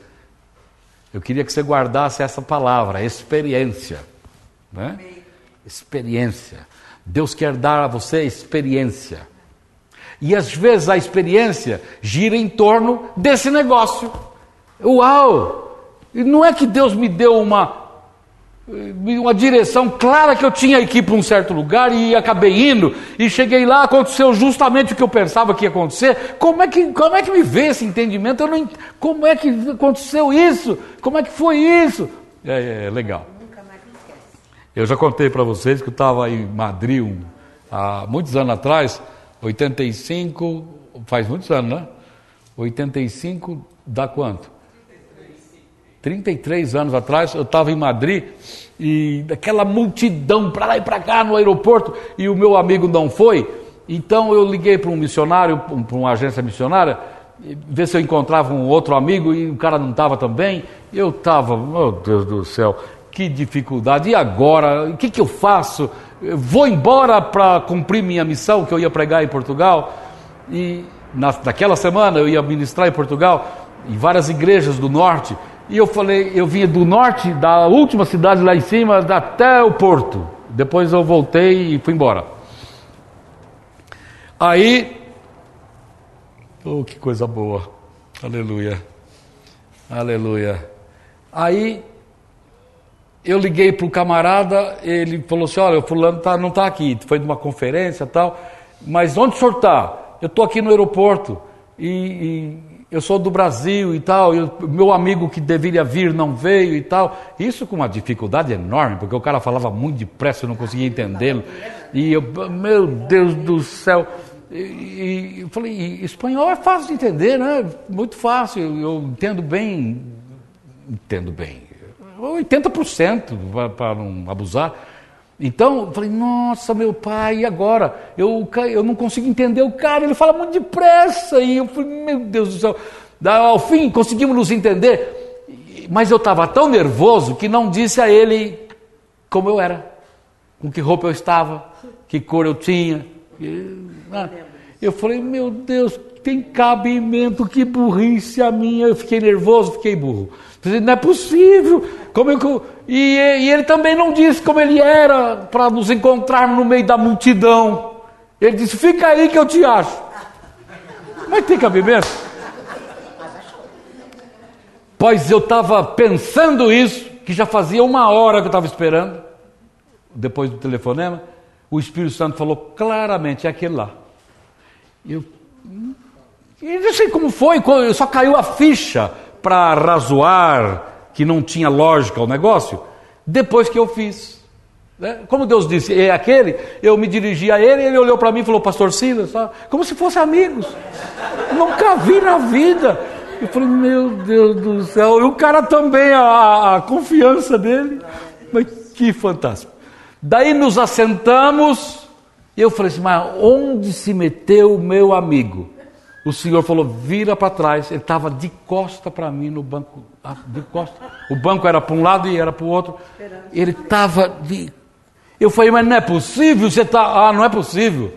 Eu queria que você guardasse essa palavra, experiência. Né? Experiência. Deus quer dar a você experiência. E às vezes a experiência gira em torno desse negócio. Uau! Não é que Deus me deu uma, uma direção clara que eu tinha que ir para um certo lugar e acabei indo, e cheguei lá, aconteceu justamente o que eu pensava que ia acontecer. Como é que, como é que me vê esse entendimento? Eu não, como é que aconteceu isso? Como é que foi isso? É, é, é legal. Eu já contei para vocês que eu estava em Madrid um, há muitos anos atrás, 85, faz muitos anos, né? 85 dá quanto? 33 anos atrás, eu estava em Madrid e daquela multidão para lá e para cá no aeroporto e o meu amigo não foi. Então eu liguei para um missionário, para uma agência missionária, ver se eu encontrava um outro amigo e o cara não estava também. Eu estava, meu Deus do céu, que dificuldade. E agora? O que, que eu faço? Vou embora para cumprir minha missão que eu ia pregar em Portugal. E na, naquela semana eu ia ministrar em Portugal, em várias igrejas do norte. E eu falei, eu vinha do norte, da última cidade lá em cima, até o porto. Depois eu voltei e fui embora. Aí, oh, que coisa boa, aleluia, aleluia. Aí eu liguei para o camarada, ele falou assim: olha, o fulano tá, não está aqui, foi de uma conferência tal, mas onde o senhor está? Eu estou aqui no aeroporto e, e, eu sou do Brasil e tal, e meu amigo que deveria vir não veio e tal. Isso com uma dificuldade enorme, porque o cara falava muito depressa, eu não conseguia entendê-lo. E eu, meu Deus do céu. E, e eu falei, espanhol é fácil de entender, né? Muito fácil, eu entendo bem, entendo bem 80% para não abusar. Então, eu falei, nossa, meu pai, e agora? Eu, eu não consigo entender o cara, ele fala muito depressa. E eu falei, meu Deus do céu. Ao fim, conseguimos nos entender. Mas eu estava tão nervoso que não disse a ele como eu era, com que roupa eu estava, que cor eu tinha. Ah, eu falei, meu Deus, tem cabimento, que burrice a minha. Eu fiquei nervoso, fiquei burro. Não é possível. Como eu, e, e ele também não disse como ele era para nos encontrarmos no meio da multidão. Ele disse: Fica aí que eu te acho. Mas tem cabimento? Pois eu estava pensando isso, que já fazia uma hora que eu estava esperando, depois do telefonema. O Espírito Santo falou claramente: é aquele lá. Eu, eu não sei como foi, só caiu a ficha para razoar que não tinha lógica o negócio, depois que eu fiz. Né? Como Deus disse, é aquele, eu me dirigi a ele, ele olhou para mim e falou, Pastor Silas, sabe? como se fossem amigos. Nunca vi na vida. Eu falei, meu Deus do céu, e o cara também, a, a confiança dele. Mas que fantástico. Daí nos assentamos, e eu falei assim, mas onde se meteu o meu amigo? O senhor falou, vira para trás. Ele estava de costa para mim no banco. Ah, de costa. O banco era para um lado e era para o outro. Ele estava de. Eu falei, mas não é possível? Você está. Ah, não é possível.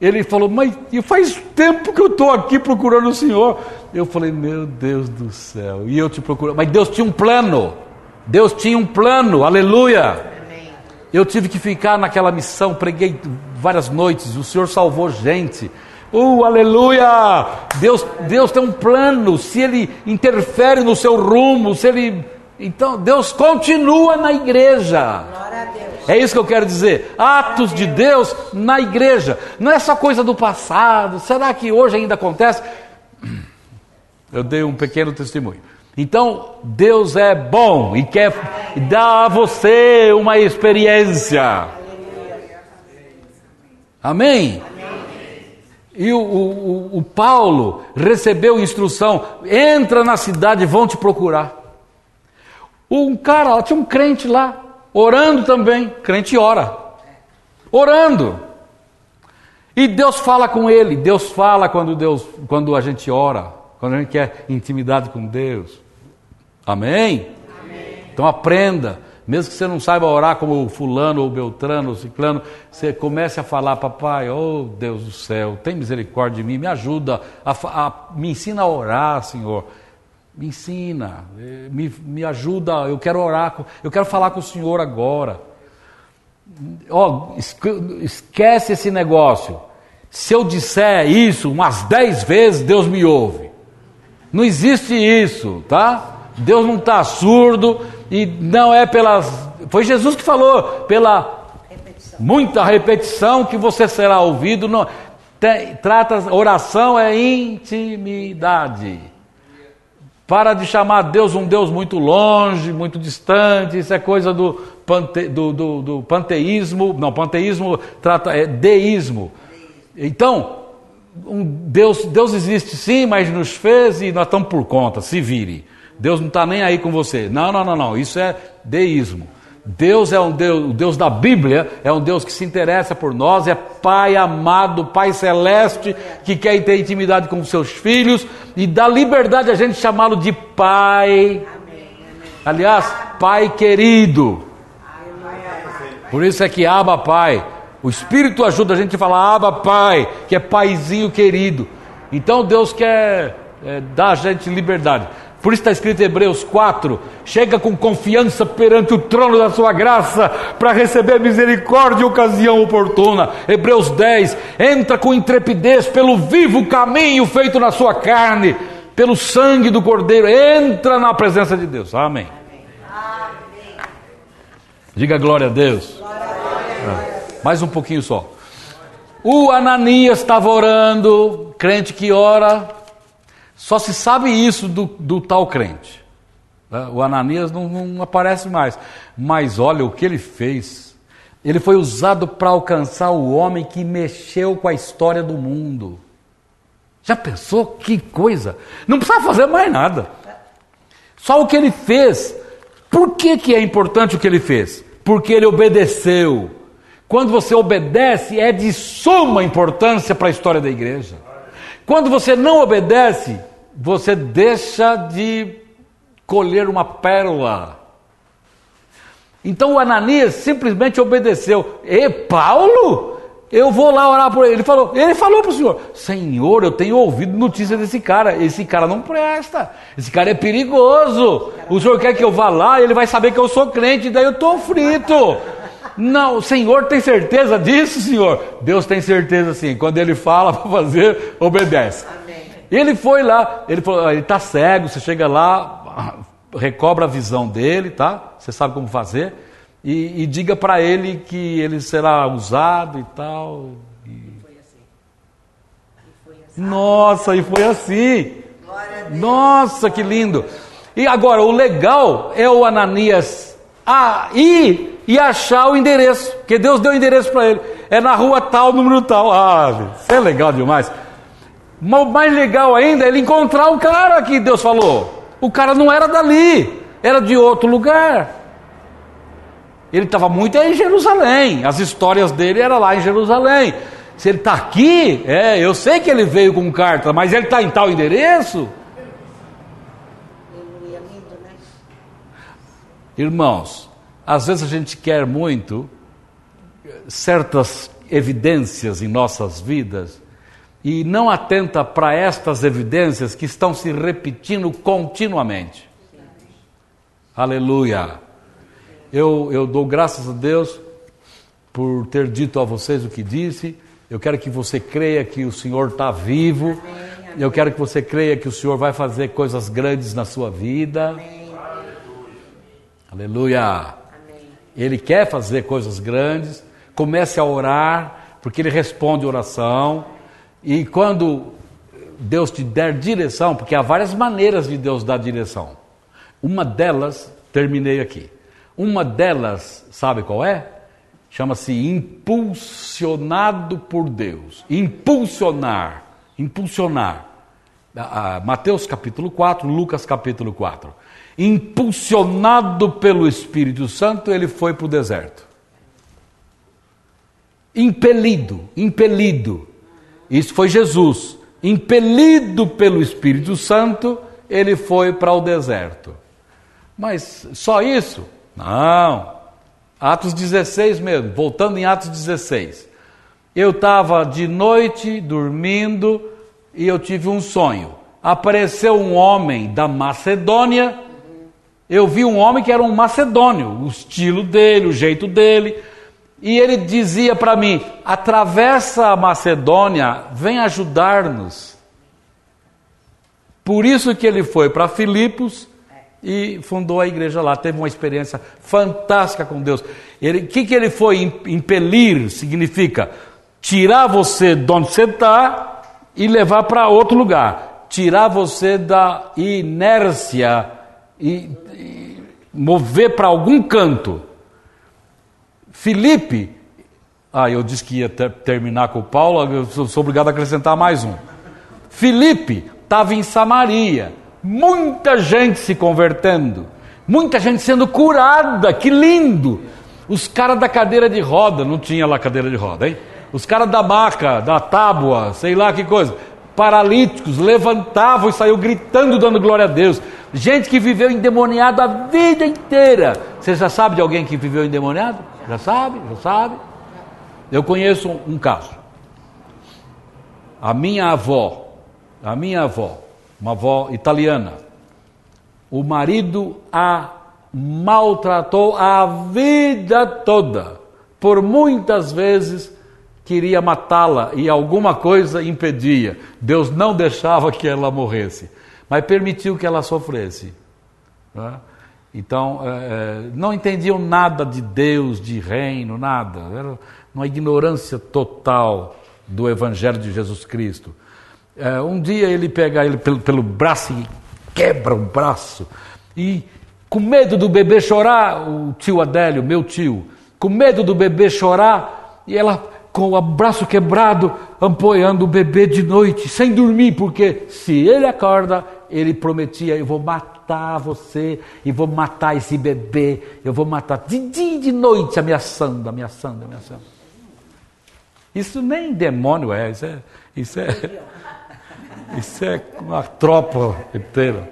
Ele falou, mas faz tempo que eu estou aqui procurando o senhor. Eu falei, meu Deus do céu. E eu te procuro. Mas Deus tinha um plano. Deus tinha um plano. Aleluia. Eu tive que ficar naquela missão, preguei várias noites. O senhor salvou gente. Uh, aleluia! Deus, Deus tem um plano. Se Ele interfere no seu rumo, se Ele. Então, Deus continua na igreja. É isso que eu quero dizer. Atos de Deus na igreja. Não é só coisa do passado. Será que hoje ainda acontece? Eu dei um pequeno testemunho. Então, Deus é bom e quer dar a você uma experiência. Amém? E o, o, o, Paulo recebeu instrução: entra na cidade, vão te procurar. Um cara, tinha um crente lá, orando também. Crente ora, orando. E Deus fala com ele, Deus fala quando, Deus, quando a gente ora, quando a gente quer intimidade com Deus. Amém? Amém. Então aprenda, mesmo que você não saiba orar como fulano ou beltrano ou ciclano, você comece a falar, papai, oh Deus do céu, tem misericórdia de mim, me ajuda, a, a, me ensina a orar, Senhor. Me ensina, eh, me, me ajuda, eu quero orar, eu quero falar com o Senhor agora. Oh, esquece esse negócio. Se eu disser isso umas dez vezes, Deus me ouve. Não existe isso, tá? Deus não está surdo e não é pelas. Foi Jesus que falou, pela repetição. muita repetição que você será ouvido. Não, tem, trata, oração é intimidade. Para de chamar Deus um Deus muito longe, muito distante, isso é coisa do, pante, do, do, do panteísmo. Não, panteísmo trata, é deísmo. Então, um Deus, Deus existe sim, mas nos fez e nós estamos por conta, se vire. Deus não está nem aí com você. Não, não, não, não. Isso é deísmo. Deus é um Deus, o Deus da Bíblia é um Deus que se interessa por nós, é Pai amado, Pai celeste, que quer ter intimidade com seus filhos e dá liberdade a gente chamá-lo de Pai. Aliás, Pai querido. Por isso é que Aba Pai. O Espírito ajuda a gente a falar Aba Pai, que é Paizinho querido. Então Deus quer é, dar a gente liberdade. Por isso está escrito em Hebreus 4: chega com confiança perante o trono da sua graça para receber misericórdia e ocasião oportuna. Hebreus 10: entra com intrepidez pelo vivo caminho feito na sua carne, pelo sangue do Cordeiro, entra na presença de Deus. Amém. Amém. Diga glória a Deus. Glória a Deus. É. Mais um pouquinho só. O Ananias estava orando, crente que ora, só se sabe isso do, do tal crente. Né? O Ananias não, não aparece mais. Mas olha o que ele fez. Ele foi usado para alcançar o homem que mexeu com a história do mundo. Já pensou que coisa? Não precisava fazer mais nada. Só o que ele fez. Por que, que é importante o que ele fez? Porque ele obedeceu. Quando você obedece, é de suma importância para a história da igreja. Quando você não obedece, você deixa de colher uma pérola. Então o Ananias simplesmente obedeceu. E Paulo, eu vou lá orar por ele. Ele falou, ele falou para o Senhor: Senhor, eu tenho ouvido notícia desse cara. Esse cara não presta. Esse cara é perigoso. O Senhor quer que eu vá lá, ele vai saber que eu sou crente, daí eu estou frito. Não, o Senhor tem certeza disso, Senhor? Deus tem certeza sim. Quando ele fala para fazer, obedece. E ele foi lá, ele falou, ele está cego, você chega lá, recobra a visão dele, tá? Você sabe como fazer. E, e diga para ele que ele será usado e tal. E... Foi assim. E foi assim. Nossa, e foi assim. Nossa, que lindo. E agora, o legal é o Ananias ah, ir e achar o endereço, porque Deus deu o endereço para ele. É na rua tal, número tal. Ah, isso é legal demais. Mas o mais legal ainda é ele encontrar o cara que Deus falou. O cara não era dali, era de outro lugar. Ele estava muito em Jerusalém, as histórias dele eram lá em Jerusalém. Se ele está aqui, é, eu sei que ele veio com carta, mas ele está em tal endereço. Irmãos, às vezes a gente quer muito certas evidências em nossas vidas e não atenta para estas evidências que estão se repetindo continuamente. Aleluia. Eu, eu dou graças a Deus por ter dito a vocês o que disse. Eu quero que você creia que o Senhor está vivo. Eu quero que você creia que o Senhor vai fazer coisas grandes na sua vida. Aleluia. Ele quer fazer coisas grandes. Comece a orar, porque Ele responde oração. E quando Deus te der direção, porque há várias maneiras de Deus dar direção. Uma delas, terminei aqui. Uma delas, sabe qual é? Chama-se impulsionado por Deus. Impulsionar. Impulsionar. Mateus capítulo 4, Lucas capítulo 4. Impulsionado pelo Espírito Santo, ele foi para o deserto. Impelido, impelido Isso foi Jesus. Impelido pelo Espírito Santo, ele foi para o deserto. Mas só isso? Não. Atos 16 mesmo, voltando em Atos 16. Eu estava de noite dormindo e eu tive um sonho. Apareceu um homem da Macedônia. Eu vi um homem que era um macedônio, o estilo dele, o jeito dele. E ele dizia para mim: atravessa a Macedônia, vem ajudar-nos. Por isso que ele foi para Filipos e fundou a igreja lá. Teve uma experiência fantástica com Deus. O que, que ele foi impelir? Significa tirar você de onde você está e levar para outro lugar. Tirar você da inércia e, e mover para algum canto. Filipe, ah, eu disse que ia ter, terminar com o Paulo, eu sou, sou obrigado a acrescentar mais um. Filipe estava em Samaria, muita gente se convertendo, muita gente sendo curada, que lindo! Os caras da cadeira de roda, não tinha lá cadeira de roda, hein? Os caras da maca, da tábua, sei lá que coisa, paralíticos, levantavam e saiu gritando, dando glória a Deus. Gente que viveu endemoniado a vida inteira. Você já sabe de alguém que viveu endemoniado? Já sabe? Já sabe? Eu conheço um, um caso. A minha avó, a minha avó, uma avó italiana, o marido a maltratou a vida toda. Por muitas vezes queria matá-la e alguma coisa impedia. Deus não deixava que ela morresse, mas permitiu que ela sofresse. Né? Então, é, é, não entendiam nada de Deus, de reino, nada. Era uma ignorância total do Evangelho de Jesus Cristo. É, um dia ele pega ele pelo, pelo braço e quebra o braço. E com medo do bebê chorar, o tio Adélio, meu tio, com medo do bebê chorar, e ela com o braço quebrado, apoiando o bebê de noite, sem dormir, porque se ele acorda, ele prometia: Eu vou matar você e vou matar esse bebê, eu vou matar de dia e de noite, ameaçando, ameaçando, ameaçando. Isso nem demônio é, isso é, isso é, isso é uma tropa inteira.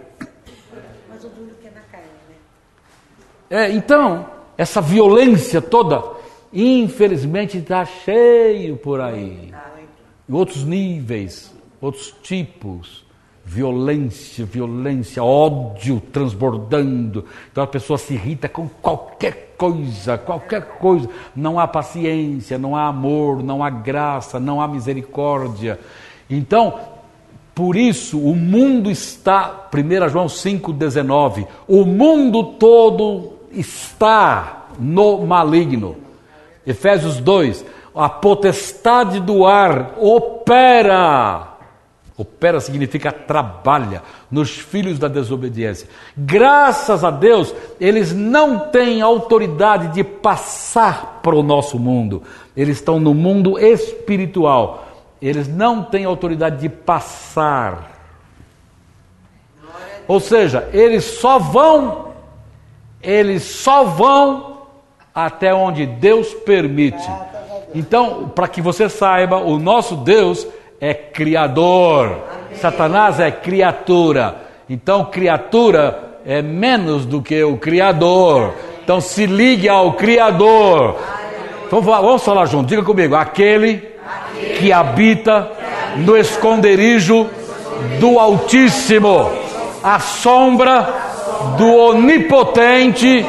Mas o duro que é na carne, né? É, então, essa violência toda, infelizmente está cheio por aí. Em outros níveis, outros tipos violência, violência, ódio transbordando. Então a pessoa se irrita com qualquer coisa, qualquer coisa. Não há paciência, não há amor, não há graça, não há misericórdia. Então, por isso o mundo está, 1 João 5,19, o mundo todo está no maligno. Efésios 2, a potestade do ar opera Opera significa trabalha nos filhos da desobediência. Graças a Deus, eles não têm autoridade de passar para o nosso mundo. Eles estão no mundo espiritual. Eles não têm autoridade de passar. Ou seja, eles só vão, eles só vão até onde Deus permite. Então, para que você saiba, o nosso Deus é criador, Satanás é criatura. Então, criatura é menos do que o criador. Então, se ligue ao criador. Então, vamos falar junto, diga comigo: aquele que habita no esconderijo do Altíssimo, a sombra do Onipotente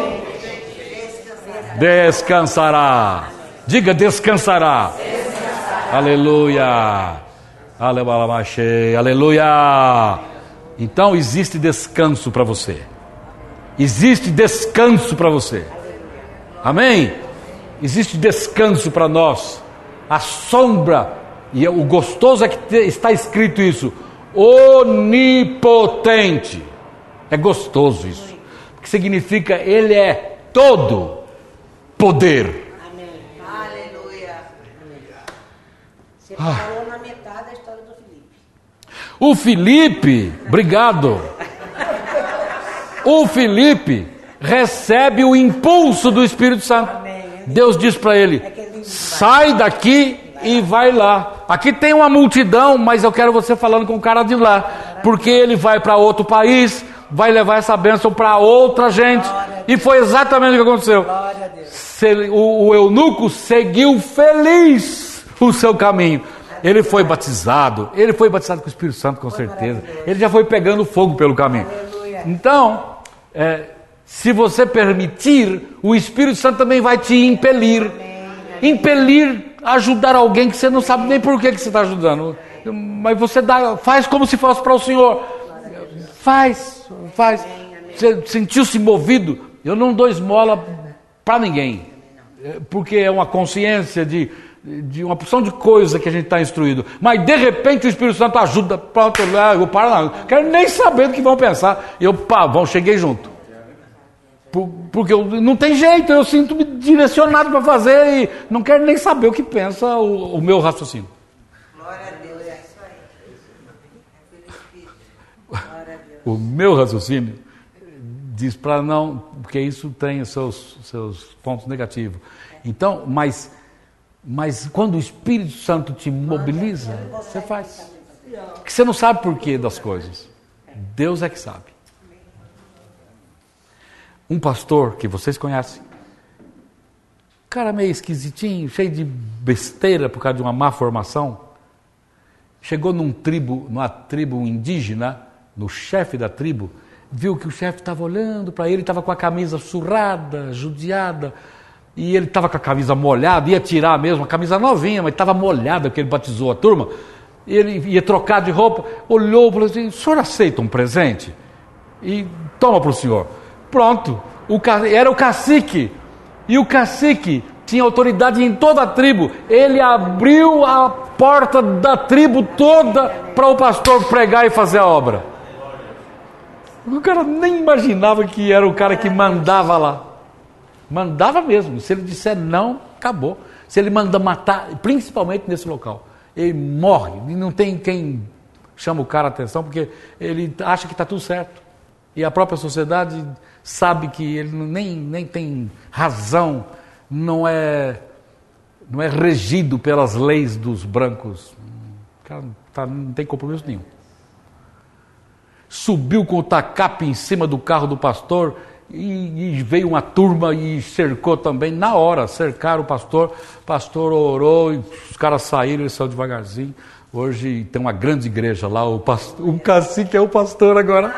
descansará. Diga descansará. Aleluia. Aleluia! Então existe descanso para você. Existe descanso para você. Amém? Existe descanso para nós. A sombra, e o gostoso é que está escrito isso: onipotente. É gostoso isso. Que significa ele é todo poder. Amém. Aleluia. Ah. falou na metade da história do Felipe. O Felipe, obrigado. O Felipe recebe o impulso do Espírito Santo. Deus diz para ele: é sai daqui e vai lá. Aqui tem uma multidão, mas eu quero você falando com o cara de lá, porque ele vai para outro país, vai levar essa bênção para outra gente. E foi exatamente o que aconteceu. O eunuco seguiu feliz o seu caminho. Ele foi batizado, ele foi batizado com o Espírito Santo, com certeza. Ele já foi pegando fogo pelo caminho. Aleluia. Então, é, se você permitir, o Espírito Santo também vai te impelir. Impelir, ajudar alguém que você não sabe nem por que, que você está ajudando. Mas você dá, faz como se fosse para o Senhor. Faz, faz. Você sentiu-se movido? Eu não dou esmola para ninguém. É, Porque é uma consciência de, de uma porção de coisa que a gente está instruído. Mas de repente o Espírito Santo ajuda. Pronto, eu paro lá. Quero nem saber do que vão pensar. Eu, pá, bom, cheguei junto. Por- Porque eu, não tem jeito, eu sinto-me direcionado para fazer e não quero nem saber o que pensa o, o meu raciocínio. Glória a Deus. É isso aí. É. O meu raciocínio diz para não, porque isso tem os seus, seus pontos negativos. Então, mas, mas quando o Espírito Santo te mobiliza, você faz. Que você não sabe por quê das coisas. Deus é que sabe. Um pastor que vocês conhecem, cara meio esquisitinho, cheio de besteira por causa de uma má formação, chegou num tribo, numa tribo indígena, no chefe da tribo, viu que o chefe estava olhando para ele, estava com a camisa surrada, judiada, e ele estava com a camisa molhada, ia tirar mesmo, a camisa novinha, mas estava molhada porque ele batizou a turma. Ele ia trocar de roupa, olhou e falou assim: o senhor aceita um presente? E toma para o senhor. Pronto, o, era o cacique. E o cacique tinha autoridade em toda a tribo. Ele abriu a porta da tribo toda para o pastor pregar e fazer a obra. O cara nem imaginava que era o cara que mandava lá. Mandava mesmo. Se ele disser não, acabou. Se ele manda matar, principalmente nesse local, ele morre. E não tem quem chama o cara a atenção, porque ele acha que está tudo certo. E a própria sociedade sabe que ele nem, nem tem razão, não é, não é regido pelas leis dos brancos. O cara tá- não tem compromisso nenhum subiu com o tacape em cima do carro do pastor e, e veio uma turma e cercou também na hora, cercaram o pastor, o pastor orou e os caras saíram, ele saiu devagarzinho. Hoje tem uma grande igreja lá, o, pastor, o cacique é o pastor agora.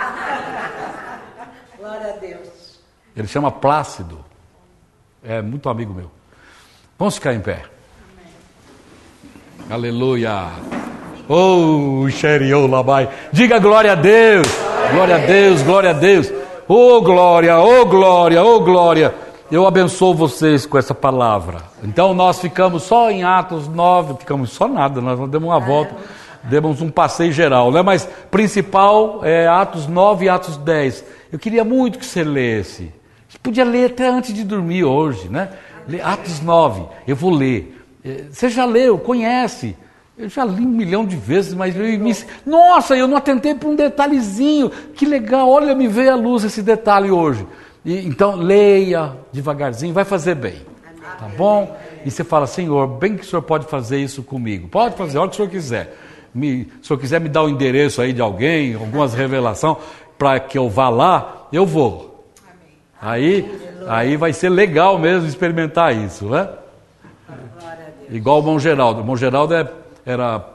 Glória a Deus. Ele chama Plácido, é muito amigo meu. Vamos ficar em pé. Aleluia. Oh, Xeriou Labai. Diga glória a Deus. Glória a Deus, glória a Deus. Oh, glória, oh, glória, oh, glória. Eu abençoo vocês com essa palavra. Então nós ficamos só em Atos 9, ficamos só nada, nós demos uma volta, demos um passeio geral, né? Mas principal é Atos 9 e Atos 10. Eu queria muito que você lesse. Você podia ler até antes de dormir hoje, né? Atos 9, eu vou ler. Eh, Você já leu, conhece. Eu já li um milhão de vezes, mas eu me... Nossa, eu não atentei para um detalhezinho. Que legal, olha, me veio à luz esse detalhe hoje. E, então, leia devagarzinho, vai fazer bem. Tá bom? E você fala, Senhor, bem que o Senhor pode fazer isso comigo. Pode fazer, a hora que o Senhor quiser. Me, se o Senhor quiser me dar o endereço aí de alguém, algumas revelações, para que eu vá lá, eu vou. Aí, aí vai ser legal mesmo experimentar isso, né? Igual o Mão Geraldo. O Mão Geraldo é- era,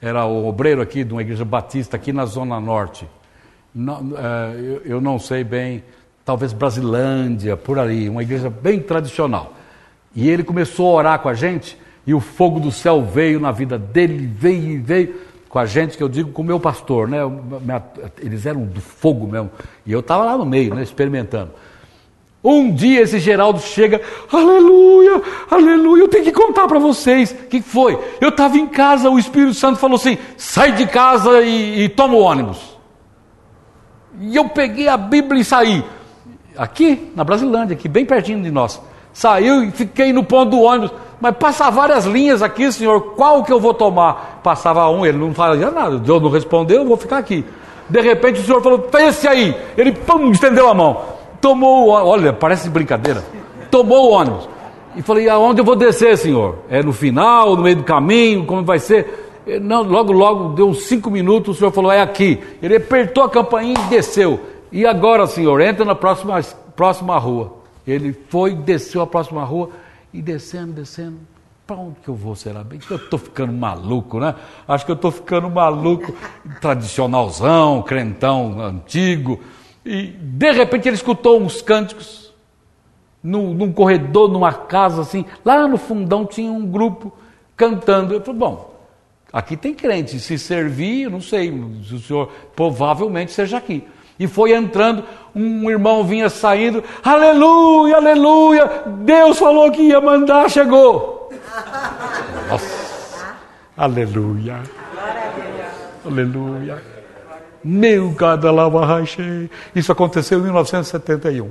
era o obreiro aqui de uma igreja batista aqui na Zona Norte. Não, é, eu, eu não sei bem, talvez Brasilândia, por ali, uma igreja bem tradicional. E ele começou a orar com a gente e o fogo do céu veio na vida dele, veio e veio com a gente, que eu digo com o meu pastor, né? Eles eram do fogo mesmo. E eu estava lá no meio, né, experimentando. Um dia esse Geraldo chega, aleluia, aleluia, eu tenho que contar para vocês. O que foi? Eu estava em casa, o Espírito Santo falou assim: sai de casa e, e toma o ônibus. E eu peguei a Bíblia e saí. Aqui, na Brasilândia, aqui bem pertinho de nós. Saiu e fiquei no ponto do ônibus. Mas passa várias linhas aqui, senhor, qual que eu vou tomar? Passava um, ele não fazia nada. Deus não respondeu, eu vou ficar aqui. De repente o senhor falou, esse aí. Ele, pum, estendeu a mão. Tomou o ônibus. Olha, parece brincadeira. Tomou o ônibus. E falei, aonde eu vou descer, senhor? É no final, no meio do caminho, como vai ser? Não, logo, logo, deu uns cinco minutos, o senhor falou, é aqui. Ele apertou a campainha e desceu. E agora, senhor, entra na próxima, próxima rua. Ele foi, desceu a próxima rua e descendo, descendo. Para onde que eu vou, será bem? Eu estou ficando maluco, né? Acho que eu estou ficando maluco, tradicionalzão, crentão antigo. E de repente ele escutou uns cânticos num, num corredor, numa casa assim. Lá no fundão tinha um grupo cantando. Eu falei, bom, aqui tem crente, se servir, não sei, o senhor provavelmente seja aqui. E foi entrando, um irmão vinha saindo, aleluia, aleluia, Deus falou que ia mandar, chegou. Nossa. Aleluia. Aleluia. Meu cada lava rachei. Isso aconteceu em 1971.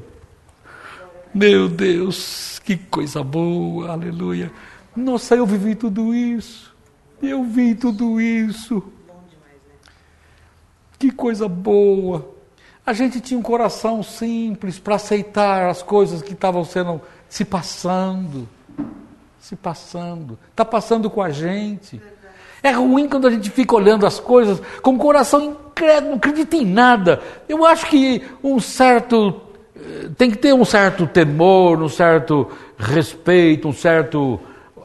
Meu Deus, que coisa boa, aleluia. Nossa, eu vivi tudo isso. Eu vi tudo isso. Que coisa boa. A gente tinha um coração simples para aceitar as coisas que estavam sendo se passando se passando, está passando com a gente. É ruim quando a gente fica olhando as coisas com o coração incrédulo, não acredita em nada. Eu acho que um certo. Eh, tem que ter um certo temor, um certo respeito, um certo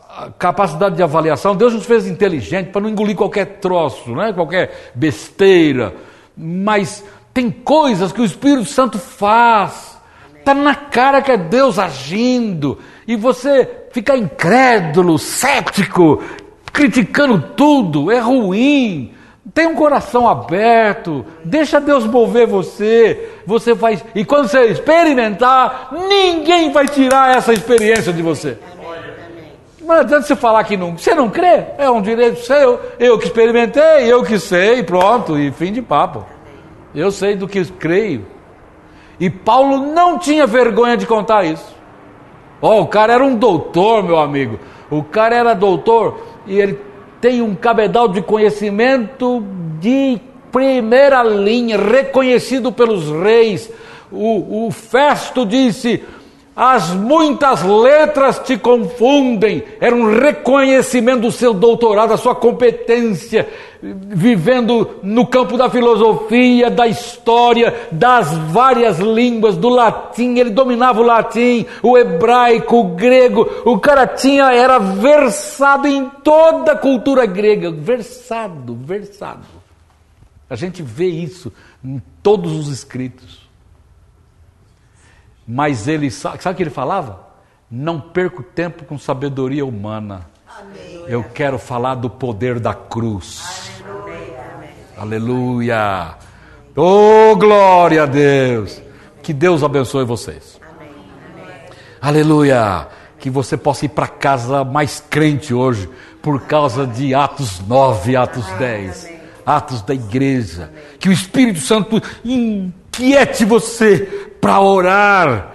ah, capacidade de avaliação. Deus nos fez inteligente para não engolir qualquer troço, né? qualquer besteira. Mas tem coisas que o Espírito Santo faz. Está na cara que é Deus agindo. E você ficar incrédulo, cético, criticando tudo, é ruim. Tem um coração aberto, deixa Deus mover você. Você vai e quando você experimentar, ninguém vai tirar essa experiência de você. Não adianta você falar que não, você não crê, é um direito seu. Eu que experimentei, eu que sei, pronto, e fim de papo. Eu sei do que creio. E Paulo não tinha vergonha de contar isso. Oh, o cara era um doutor, meu amigo. O cara era doutor e ele tem um cabedal de conhecimento de primeira linha, reconhecido pelos reis. O, o Festo disse: as muitas letras te confundem. Era um reconhecimento do seu doutorado, da sua competência, vivendo no campo da filosofia, da história, das várias línguas, do latim. Ele dominava o latim, o hebraico, o grego. O cara tinha, era versado em toda a cultura grega. Versado, versado. A gente vê isso em todos os escritos. Mas ele, sabe o que ele falava? Não perco tempo com sabedoria humana. Amém. Eu quero falar do poder da cruz. Aleluia. Aleluia. Oh, glória a Deus. Que Deus abençoe vocês. Amém. Aleluia. Que você possa ir para casa mais crente hoje, por causa de Atos 9, Atos 10, Atos da igreja. Que o Espírito Santo inquiete você para orar,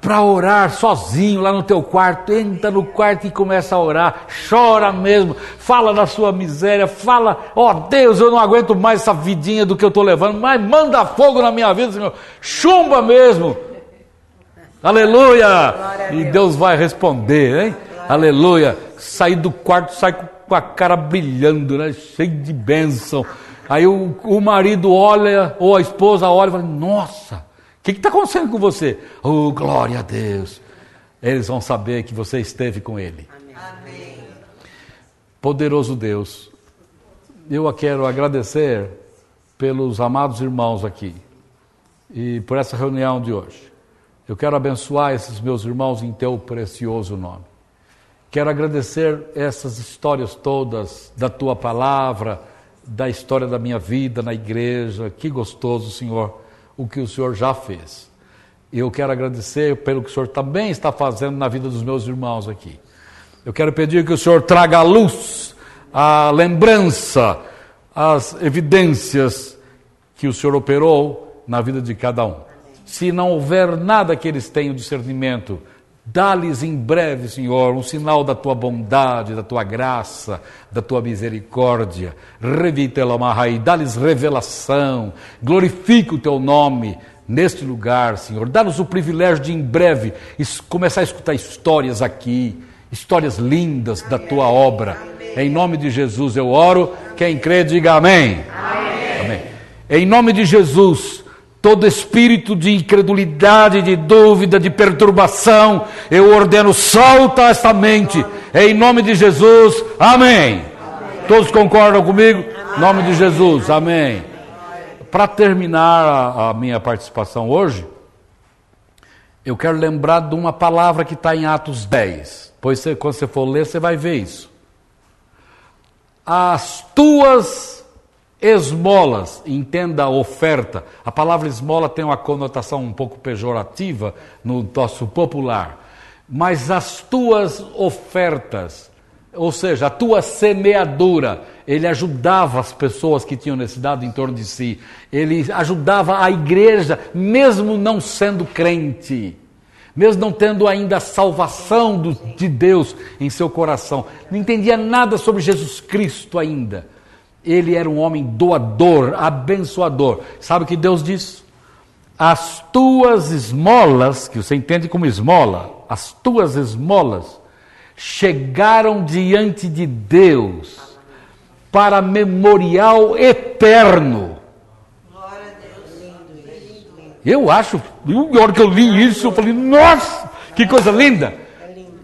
para orar sozinho lá no teu quarto, entra no quarto e começa a orar, chora mesmo, fala da sua miséria, fala, ó oh, Deus, eu não aguento mais essa vidinha do que eu estou levando, mas manda fogo na minha vida, Senhor, chumba mesmo, aleluia, e Deus. Vai responder, hein? Aleluia, sair do quarto, sai com a cara brilhando, né? cheio de bênção. Aí o, o marido olha, ou a esposa olha e fala: Nossa, que está acontecendo com você? Oh, glória a Deus. Eles vão saber que você esteve com Ele. Amém. Poderoso Deus, eu quero agradecer pelos amados irmãos aqui e por essa reunião de hoje. Eu quero abençoar esses meus irmãos em teu precioso nome. Quero agradecer essas histórias todas da tua palavra, da história da minha vida na igreja. Que gostoso, Senhor o que o Senhor já fez. E eu quero agradecer pelo que o Senhor também está fazendo na vida dos meus irmãos aqui. Eu quero pedir que o Senhor traga a luz, a lembrança, as evidências que o Senhor operou na vida de cada um. Se não houver nada que eles tenham discernimento, Dá-lhes em breve, Senhor, um sinal da tua bondade, da tua graça, da tua misericórdia. Revitelamahai, dá-lhes revelação, glorifica o teu nome neste lugar, Senhor. Dá-nos o privilégio de, em breve, começar a escutar histórias aqui, histórias lindas da tua obra. Em nome de Jesus eu oro. Quem crê, diga amém. amém. amém. Em nome de Jesus, todo espírito de incredulidade, de dúvida, de perturbação, eu ordeno, solta esta mente. Em nome de Jesus, amém. Todos concordam comigo? Em nome de Jesus, amém. Para terminar a, a minha participação hoje, eu quero lembrar de uma palavra que está em Atos 10. Pois você, quando você for ler, você vai ver isso. As tuas esmolas, entenda a oferta. A palavra esmola tem uma conotação um pouco pejorativa no nosso popular. Mas as tuas ofertas, ou seja, a tua semeadura, ele ajudava as pessoas que tinham necessidade em torno de si, ele ajudava a igreja, mesmo não sendo crente, mesmo não tendo ainda a salvação do, de Deus em seu coração, não entendia nada sobre Jesus Cristo ainda. Ele era um homem doador, abençoador. Sabe o que Deus diz? As tuas esmolas, que você entende como esmola, as tuas esmolas chegaram diante de Deus para memorial eterno. Eu acho, na hora que eu li isso, eu falei, nossa, que coisa linda!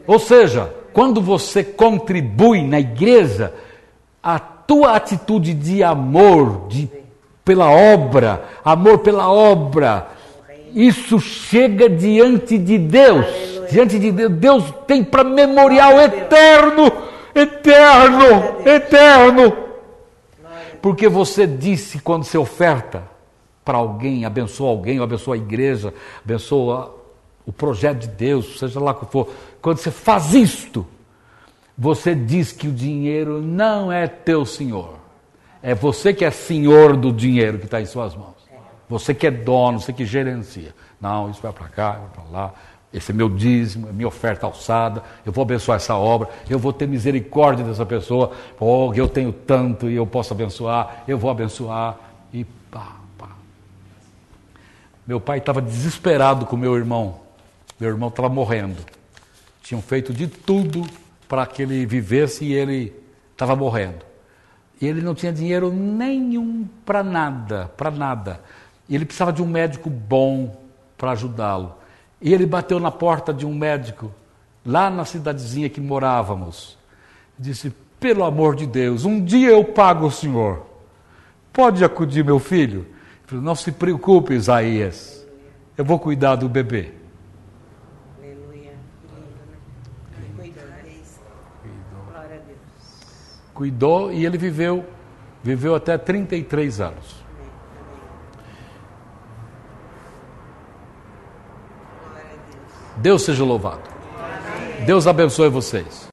Ou seja, quando você contribui na igreja, a tua atitude de amor, de, pela obra, amor pela obra, isso chega diante de Deus. Diante de Deus, Deus tem para memorial eterno eterno, eterno. Porque você disse quando você oferta para alguém, abençoa alguém, ou abençoa a igreja, abençoa o projeto de Deus, seja lá o que for. Quando você faz isto, você diz que o dinheiro não é teu senhor. É você que é senhor do dinheiro que está em suas mãos. Você que é dono, você que gerencia. Não, isso vai para cá, vai para lá. Esse é meu dízimo, é minha oferta alçada, eu vou abençoar essa obra, eu vou ter misericórdia dessa pessoa, oh, eu tenho tanto e eu posso abençoar, eu vou abençoar, e pá, pá. Meu pai estava desesperado com meu irmão, meu irmão estava morrendo, tinham feito de tudo para que ele vivesse e ele estava morrendo. E ele não tinha dinheiro nenhum para nada, para nada. E ele precisava de um médico bom para ajudá-lo. E ele bateu na porta de um médico, lá na cidadezinha que morávamos. Disse: Pelo amor de Deus, um dia eu pago o senhor. Pode acudir meu filho? Ele falou, Não se preocupe, Isaías. Eu vou cuidar do bebê. Aleluia. Cuidou. Glória a Deus. Cuidou e ele viveu, viveu até 33 anos. Deus seja louvado. Deus abençoe vocês.